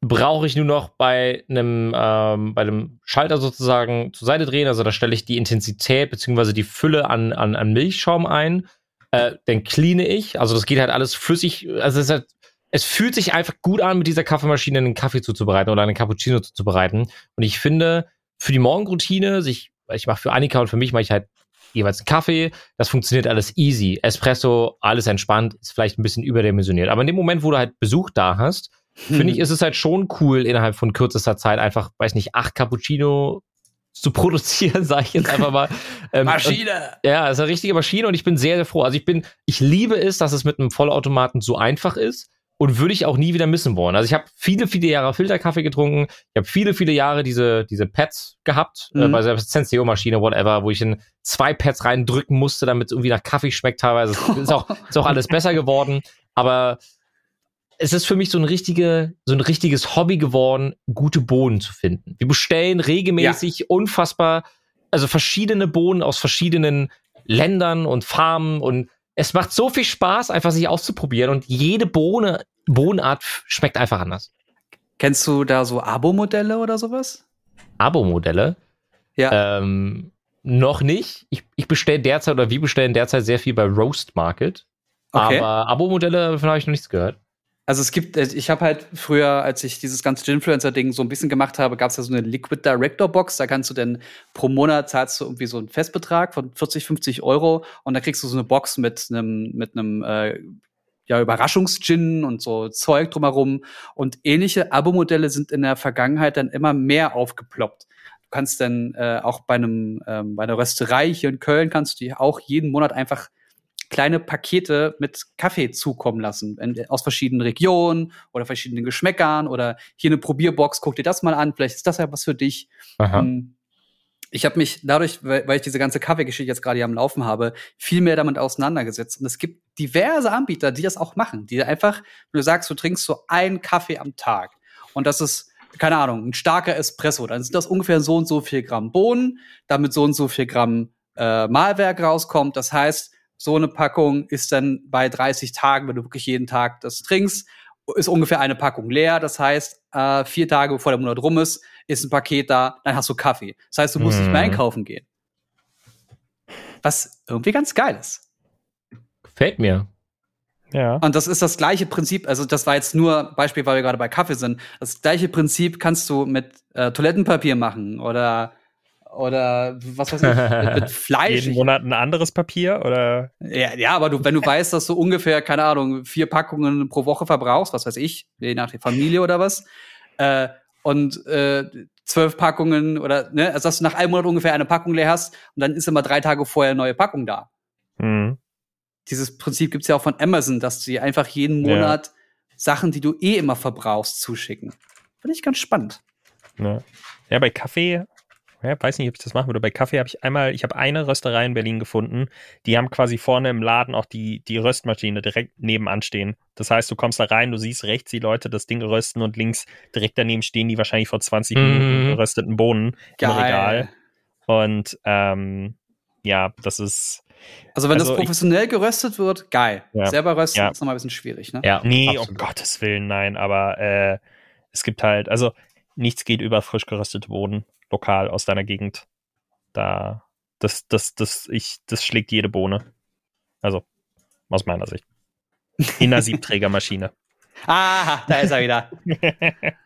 brauche ich nur noch bei einem, ähm, bei einem Schalter sozusagen zur Seite drehen. Also da stelle ich die Intensität bzw. die Fülle an, an, an Milchschaum ein. Äh, dann cleane ich. Also das geht halt alles flüssig. Also es, halt, es fühlt sich einfach gut an, mit dieser Kaffeemaschine einen Kaffee zuzubereiten oder einen Cappuccino zuzubereiten. Und ich finde, für die Morgenroutine, sich, ich mache für Annika und für mich mache ich halt jeweils einen Kaffee. Das funktioniert alles easy. Espresso, alles entspannt, ist vielleicht ein bisschen überdimensioniert. Aber in dem Moment, wo du halt Besuch da hast, finde ich, ist es halt schon cool, innerhalb von kürzester Zeit einfach, weiß nicht, acht Cappuccino zu produzieren, sage ich jetzt einfach mal. Ähm, und- Maschine! ja, es ist eine richtige Maschine und ich bin sehr, sehr froh. Also ich bin, ich liebe es, dass es mit einem Vollautomaten so einfach ist und würde ich auch nie wieder missen wollen. Also ich habe viele, viele Jahre Filterkaffee getrunken. Ich habe viele, viele Jahre diese, diese Pads gehabt, äh, Mhm. bei der Senseo-Maschine, whatever, wo ich in zwei Pads reindrücken musste, damit es irgendwie nach Kaffee schmeckt teilweise. Ist auch, ist auch alles besser geworden. Aber es ist für mich so ein richtige, so ein richtiges Hobby geworden, gute Bohnen zu finden. Wir bestellen regelmäßig unfassbar, also verschiedene Bohnen aus verschiedenen Ländern und Farmen und es macht so viel Spaß, einfach sich auszuprobieren und jede Bohne, Bohnenart schmeckt einfach anders. Kennst du da so Abo-Modelle oder sowas? Abo-Modelle, Ja. ähm, noch nicht. Ich, ich bestelle derzeit oder wir bestellen derzeit sehr viel bei Roast Market. Okay. Aber Abo-Modelle, davon habe ich noch nichts gehört. Also es gibt, ich habe halt früher, als ich dieses ganze Ginfluencer-Ding so ein bisschen gemacht habe, gab es ja so eine Liquid Director Box. Da kannst du denn pro Monat zahlst du irgendwie so einen Festbetrag von 40, 50 Euro und da kriegst du so eine Box mit einem mit einem äh, ja Überraschungsgin und so Zeug drumherum. Und ähnliche Abo-Modelle sind in der Vergangenheit dann immer mehr aufgeploppt. Du kannst dann äh, auch bei einem ähm, bei einer Rösterei hier in Köln kannst du dir auch jeden Monat einfach kleine Pakete mit Kaffee zukommen lassen. Aus verschiedenen Regionen oder verschiedenen Geschmäckern oder hier eine Probierbox, guck dir das mal an, vielleicht ist das ja was für dich. Aha. Mm. ich habe mich dadurch, weil, weil ich diese ganze Kaffeegeschichte jetzt gerade hier am Laufen habe, viel mehr damit auseinandergesetzt. Und es gibt diverse Anbieter, die das auch machen, die einfach, wenn du sagst, du trinkst so einen Kaffee am Tag und das ist, keine Ahnung, ein starker Espresso, dann sind das ungefähr so und so viel Gramm Bohnen, damit so und so viel Gramm äh, Mahlwerk rauskommt. Das heißt, so eine Packung ist dann bei 30 Tagen, wenn du wirklich jeden Tag das trinkst, ist ungefähr eine Packung leer. Das heißt, äh, vier Tage bevor der Monat rum ist, ist ein Paket da, dann hast du Kaffee. Das heißt, du musst nicht mehr Mhm. einkaufen gehen. Was irgendwie ganz geil ist. Gefällt mir. Ja. Und das ist das gleiche Prinzip, also das war jetzt nur Beispiel, weil wir gerade bei Kaffee sind. Das gleiche Prinzip kannst du mit äh, Toilettenpapier machen oder oder was weiß ich, mit, mit Fleisch. Jeden Monat ein anderes Papier oder? Ja, ja, aber du, wenn du weißt, dass du ungefähr, keine Ahnung, vier Packungen pro Woche verbrauchst, was weiß ich, je nach der Familie oder was, äh, und äh, zwölf Packungen oder, ne, also dass du nach einem Monat ungefähr eine Packung leer hast und dann ist immer drei Tage vorher eine neue Packung da. Hm. Dieses Prinzip gibt's ja auch von Amazon, dass sie einfach jeden Ja. Monat Sachen, die du eh immer verbrauchst, zuschicken. Finde ich ganz spannend. Ja. ja, bei Kaffee, ja, weiß nicht, ob ich das machen würde. Bei Kaffee habe ich einmal, ich habe eine Rösterei in Berlin gefunden, die haben quasi vorne im Laden auch die, die Röstmaschine direkt nebenan stehen. Das heißt, du kommst da rein, du siehst rechts die Leute das Ding rösten und links direkt daneben stehen die wahrscheinlich vor 20 Mhm. Minuten gerösteten Bohnen im Geil. Regal. Und ähm, ja, das ist. Also wenn Also das ich- professionell geröstet wird, geil. Ja. Selber rösten Ja. ist nochmal ein bisschen schwierig, ne? Ja, Nee, um absolut. Gottes Willen, nein, aber äh, es gibt halt, also nichts geht über frisch geröstete Boden, lokal aus deiner Gegend. Da, das, das, das, ich, das schlägt jede Bohne. Also, aus meiner Sicht. In einer Siebträgermaschine. Ah, da ist er wieder.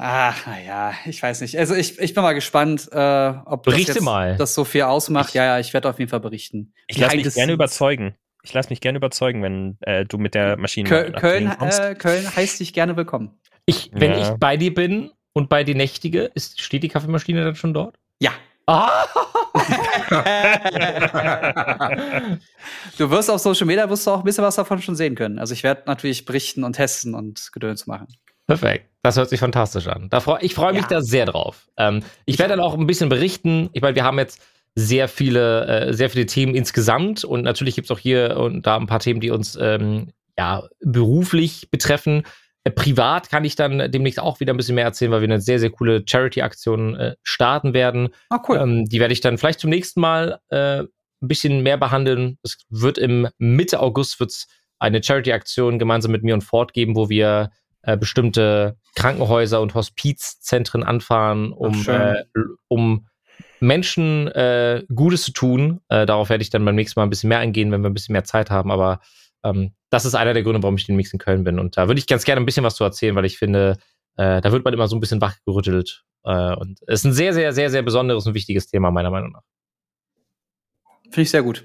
Ach, naja, ich weiß nicht. Also ich, ich bin mal gespannt, äh, ob das, Berichte jetzt, mal. das so viel ausmacht. ja, ja, ich werde auf jeden Fall berichten. Ich lasse mich gerne scenes. überzeugen. Ich lasse mich gerne überzeugen, wenn äh, du mit der Maschine Köl Köln, kommst. äh, Köln heißt dich gerne willkommen. Ich, wenn Ja. ich bei dir bin und bei dir nächtige, ist, steht die Kaffeemaschine dann schon dort? Ja. Ah! Du wirst auf Social Media wirst du auch ein bisschen was davon schon sehen können. Also ich werde natürlich berichten und testen und Gedöns machen. Perfekt. Das hört sich fantastisch an. Da freu, ich freue mich Ja. da sehr drauf. Ähm, ich werde dann auch ein bisschen berichten. Ich meine, wir haben jetzt sehr viele, äh, sehr viele Themen insgesamt und natürlich gibt es auch hier und da ein paar Themen, die uns ähm, ja beruflich betreffen. Äh, privat kann ich dann demnächst auch wieder ein bisschen mehr erzählen, weil wir eine sehr, sehr coole Charity-Aktion äh, starten werden. Ah, cool. Ähm, die werde ich dann vielleicht zum nächsten Mal äh, ein bisschen mehr behandeln. Es wird im Mitte August wird's eine Charity-Aktion gemeinsam mit mir und Ford geben, wo wir äh, bestimmte Krankenhäuser und Hospizzentren anfahren, um, Ach, schön. äh, um Menschen äh, Gutes zu tun. Darauf werde ich dann beim nächsten Mal ein bisschen mehr eingehen, wenn wir ein bisschen mehr Zeit haben. Aber ähm, das ist einer der Gründe, warum ich demnächst in Köln bin. Und da würde ich ganz gerne ein bisschen was zu erzählen, weil ich finde, äh, da wird man immer so ein bisschen wachgerüttelt. Äh, und es ist ein sehr, sehr, sehr, sehr besonderes und wichtiges Thema, meiner Meinung nach. Finde ich sehr gut.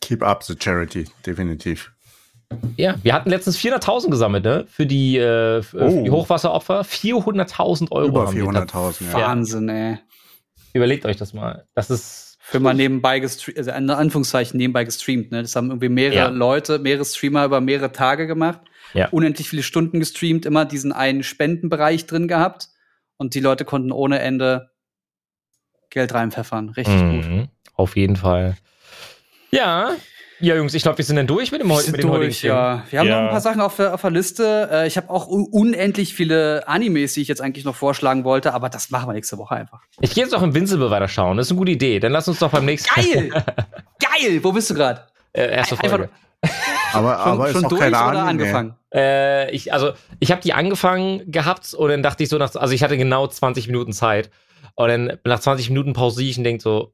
Keep up the charity, definitiv. Ja, wir hatten letztens 400.000 gesammelt, ne? Für die, äh, für Oh. die Hochwasseropfer. 400.000 Euro. Über haben wir. 400.000, ja. Wahnsinn, ey. Überlegt euch das mal. Das ist. Für mal nebenbei gestreamt, also in Anführungszeichen nebenbei gestreamt, ne? Das haben irgendwie mehrere Ja. Leute, mehrere Streamer über mehrere Tage gemacht. Ja. Unendlich viele Stunden gestreamt, immer diesen einen Spendenbereich drin gehabt. Und die Leute konnten ohne Ende Geld reinpfeffern. Richtig gut. Mhm, Auf jeden Fall. Ja. Ja, Jungs, ich glaube, wir sind dann durch mit dem, heu- Wir mit dem heutigen durch, ja. Wir haben Ja. noch ein paar Sachen auf der, auf der Liste. Äh, ich habe auch un unendlich viele Animes, die ich jetzt eigentlich noch vorschlagen wollte, aber das machen wir nächste Woche einfach. Ich gehe jetzt auch im Invincible weiter schauen. Das ist eine gute Idee. Dann lass uns doch beim nächsten Geil! Geil! Wo bist du gerade? äh, erste Einfach- Folge. Aber, Schon, aber ist schon noch durch keine oder Ahnung. angefangen? Äh, ich, also, ich habe die angefangen gehabt und dann dachte ich so nach, also ich hatte genau 20 Minuten Zeit. Und dann nach 20 Minuten pausiere ich und denke so,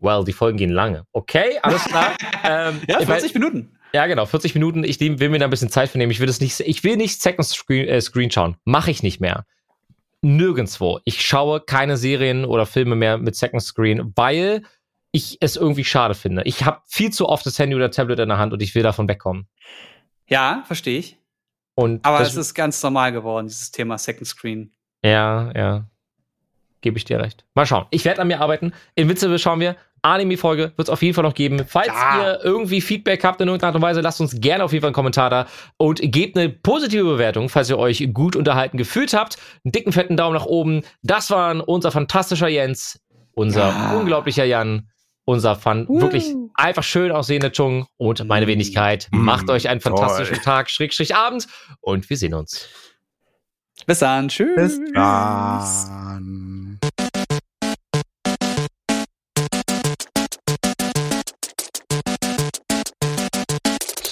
well, die Folgen gehen lange. Okay, alles klar. ähm, Ja, ich mein- 40 Minuten. Ja, genau, 40 Minuten. Ich will mir da ein bisschen Zeit für nehmen. Ich will das nicht, ich will nicht Second Screen, äh, Screen schauen. Mache ich nicht mehr. Nirgendwo. Ich schaue keine Serien oder Filme mehr mit Second Screen, weil ich es irgendwie schade finde. Ich habe viel zu oft das Handy oder Tablet in der Hand und ich will davon wegkommen. Ja, verstehe ich. Und Aber es ist ganz normal geworden, dieses Thema Second Screen. ja, ja. Gebe ich dir recht. Mal schauen. Ich werde an mir arbeiten. Invincible schauen wir. Anime-Folge wird es auf jeden Fall noch geben. Falls Ja. ihr irgendwie Feedback habt in irgendeiner Art und Weise, lasst uns gerne auf jeden Fall einen Kommentar da und gebt eine positive Bewertung, falls ihr euch gut unterhalten gefühlt habt. Einen dicken, fetten Daumen nach oben. Das waren unser fantastischer Jens, unser Ja. unglaublicher Jan, unser fan wirklich einfach schön aussehender Chung und meine Wenigkeit. Mm, Macht euch einen toll. fantastischen Tag, Schrägstrich Abend und wir sehen uns. Bis dann. Tschüss. Bis dann.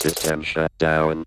System shut down.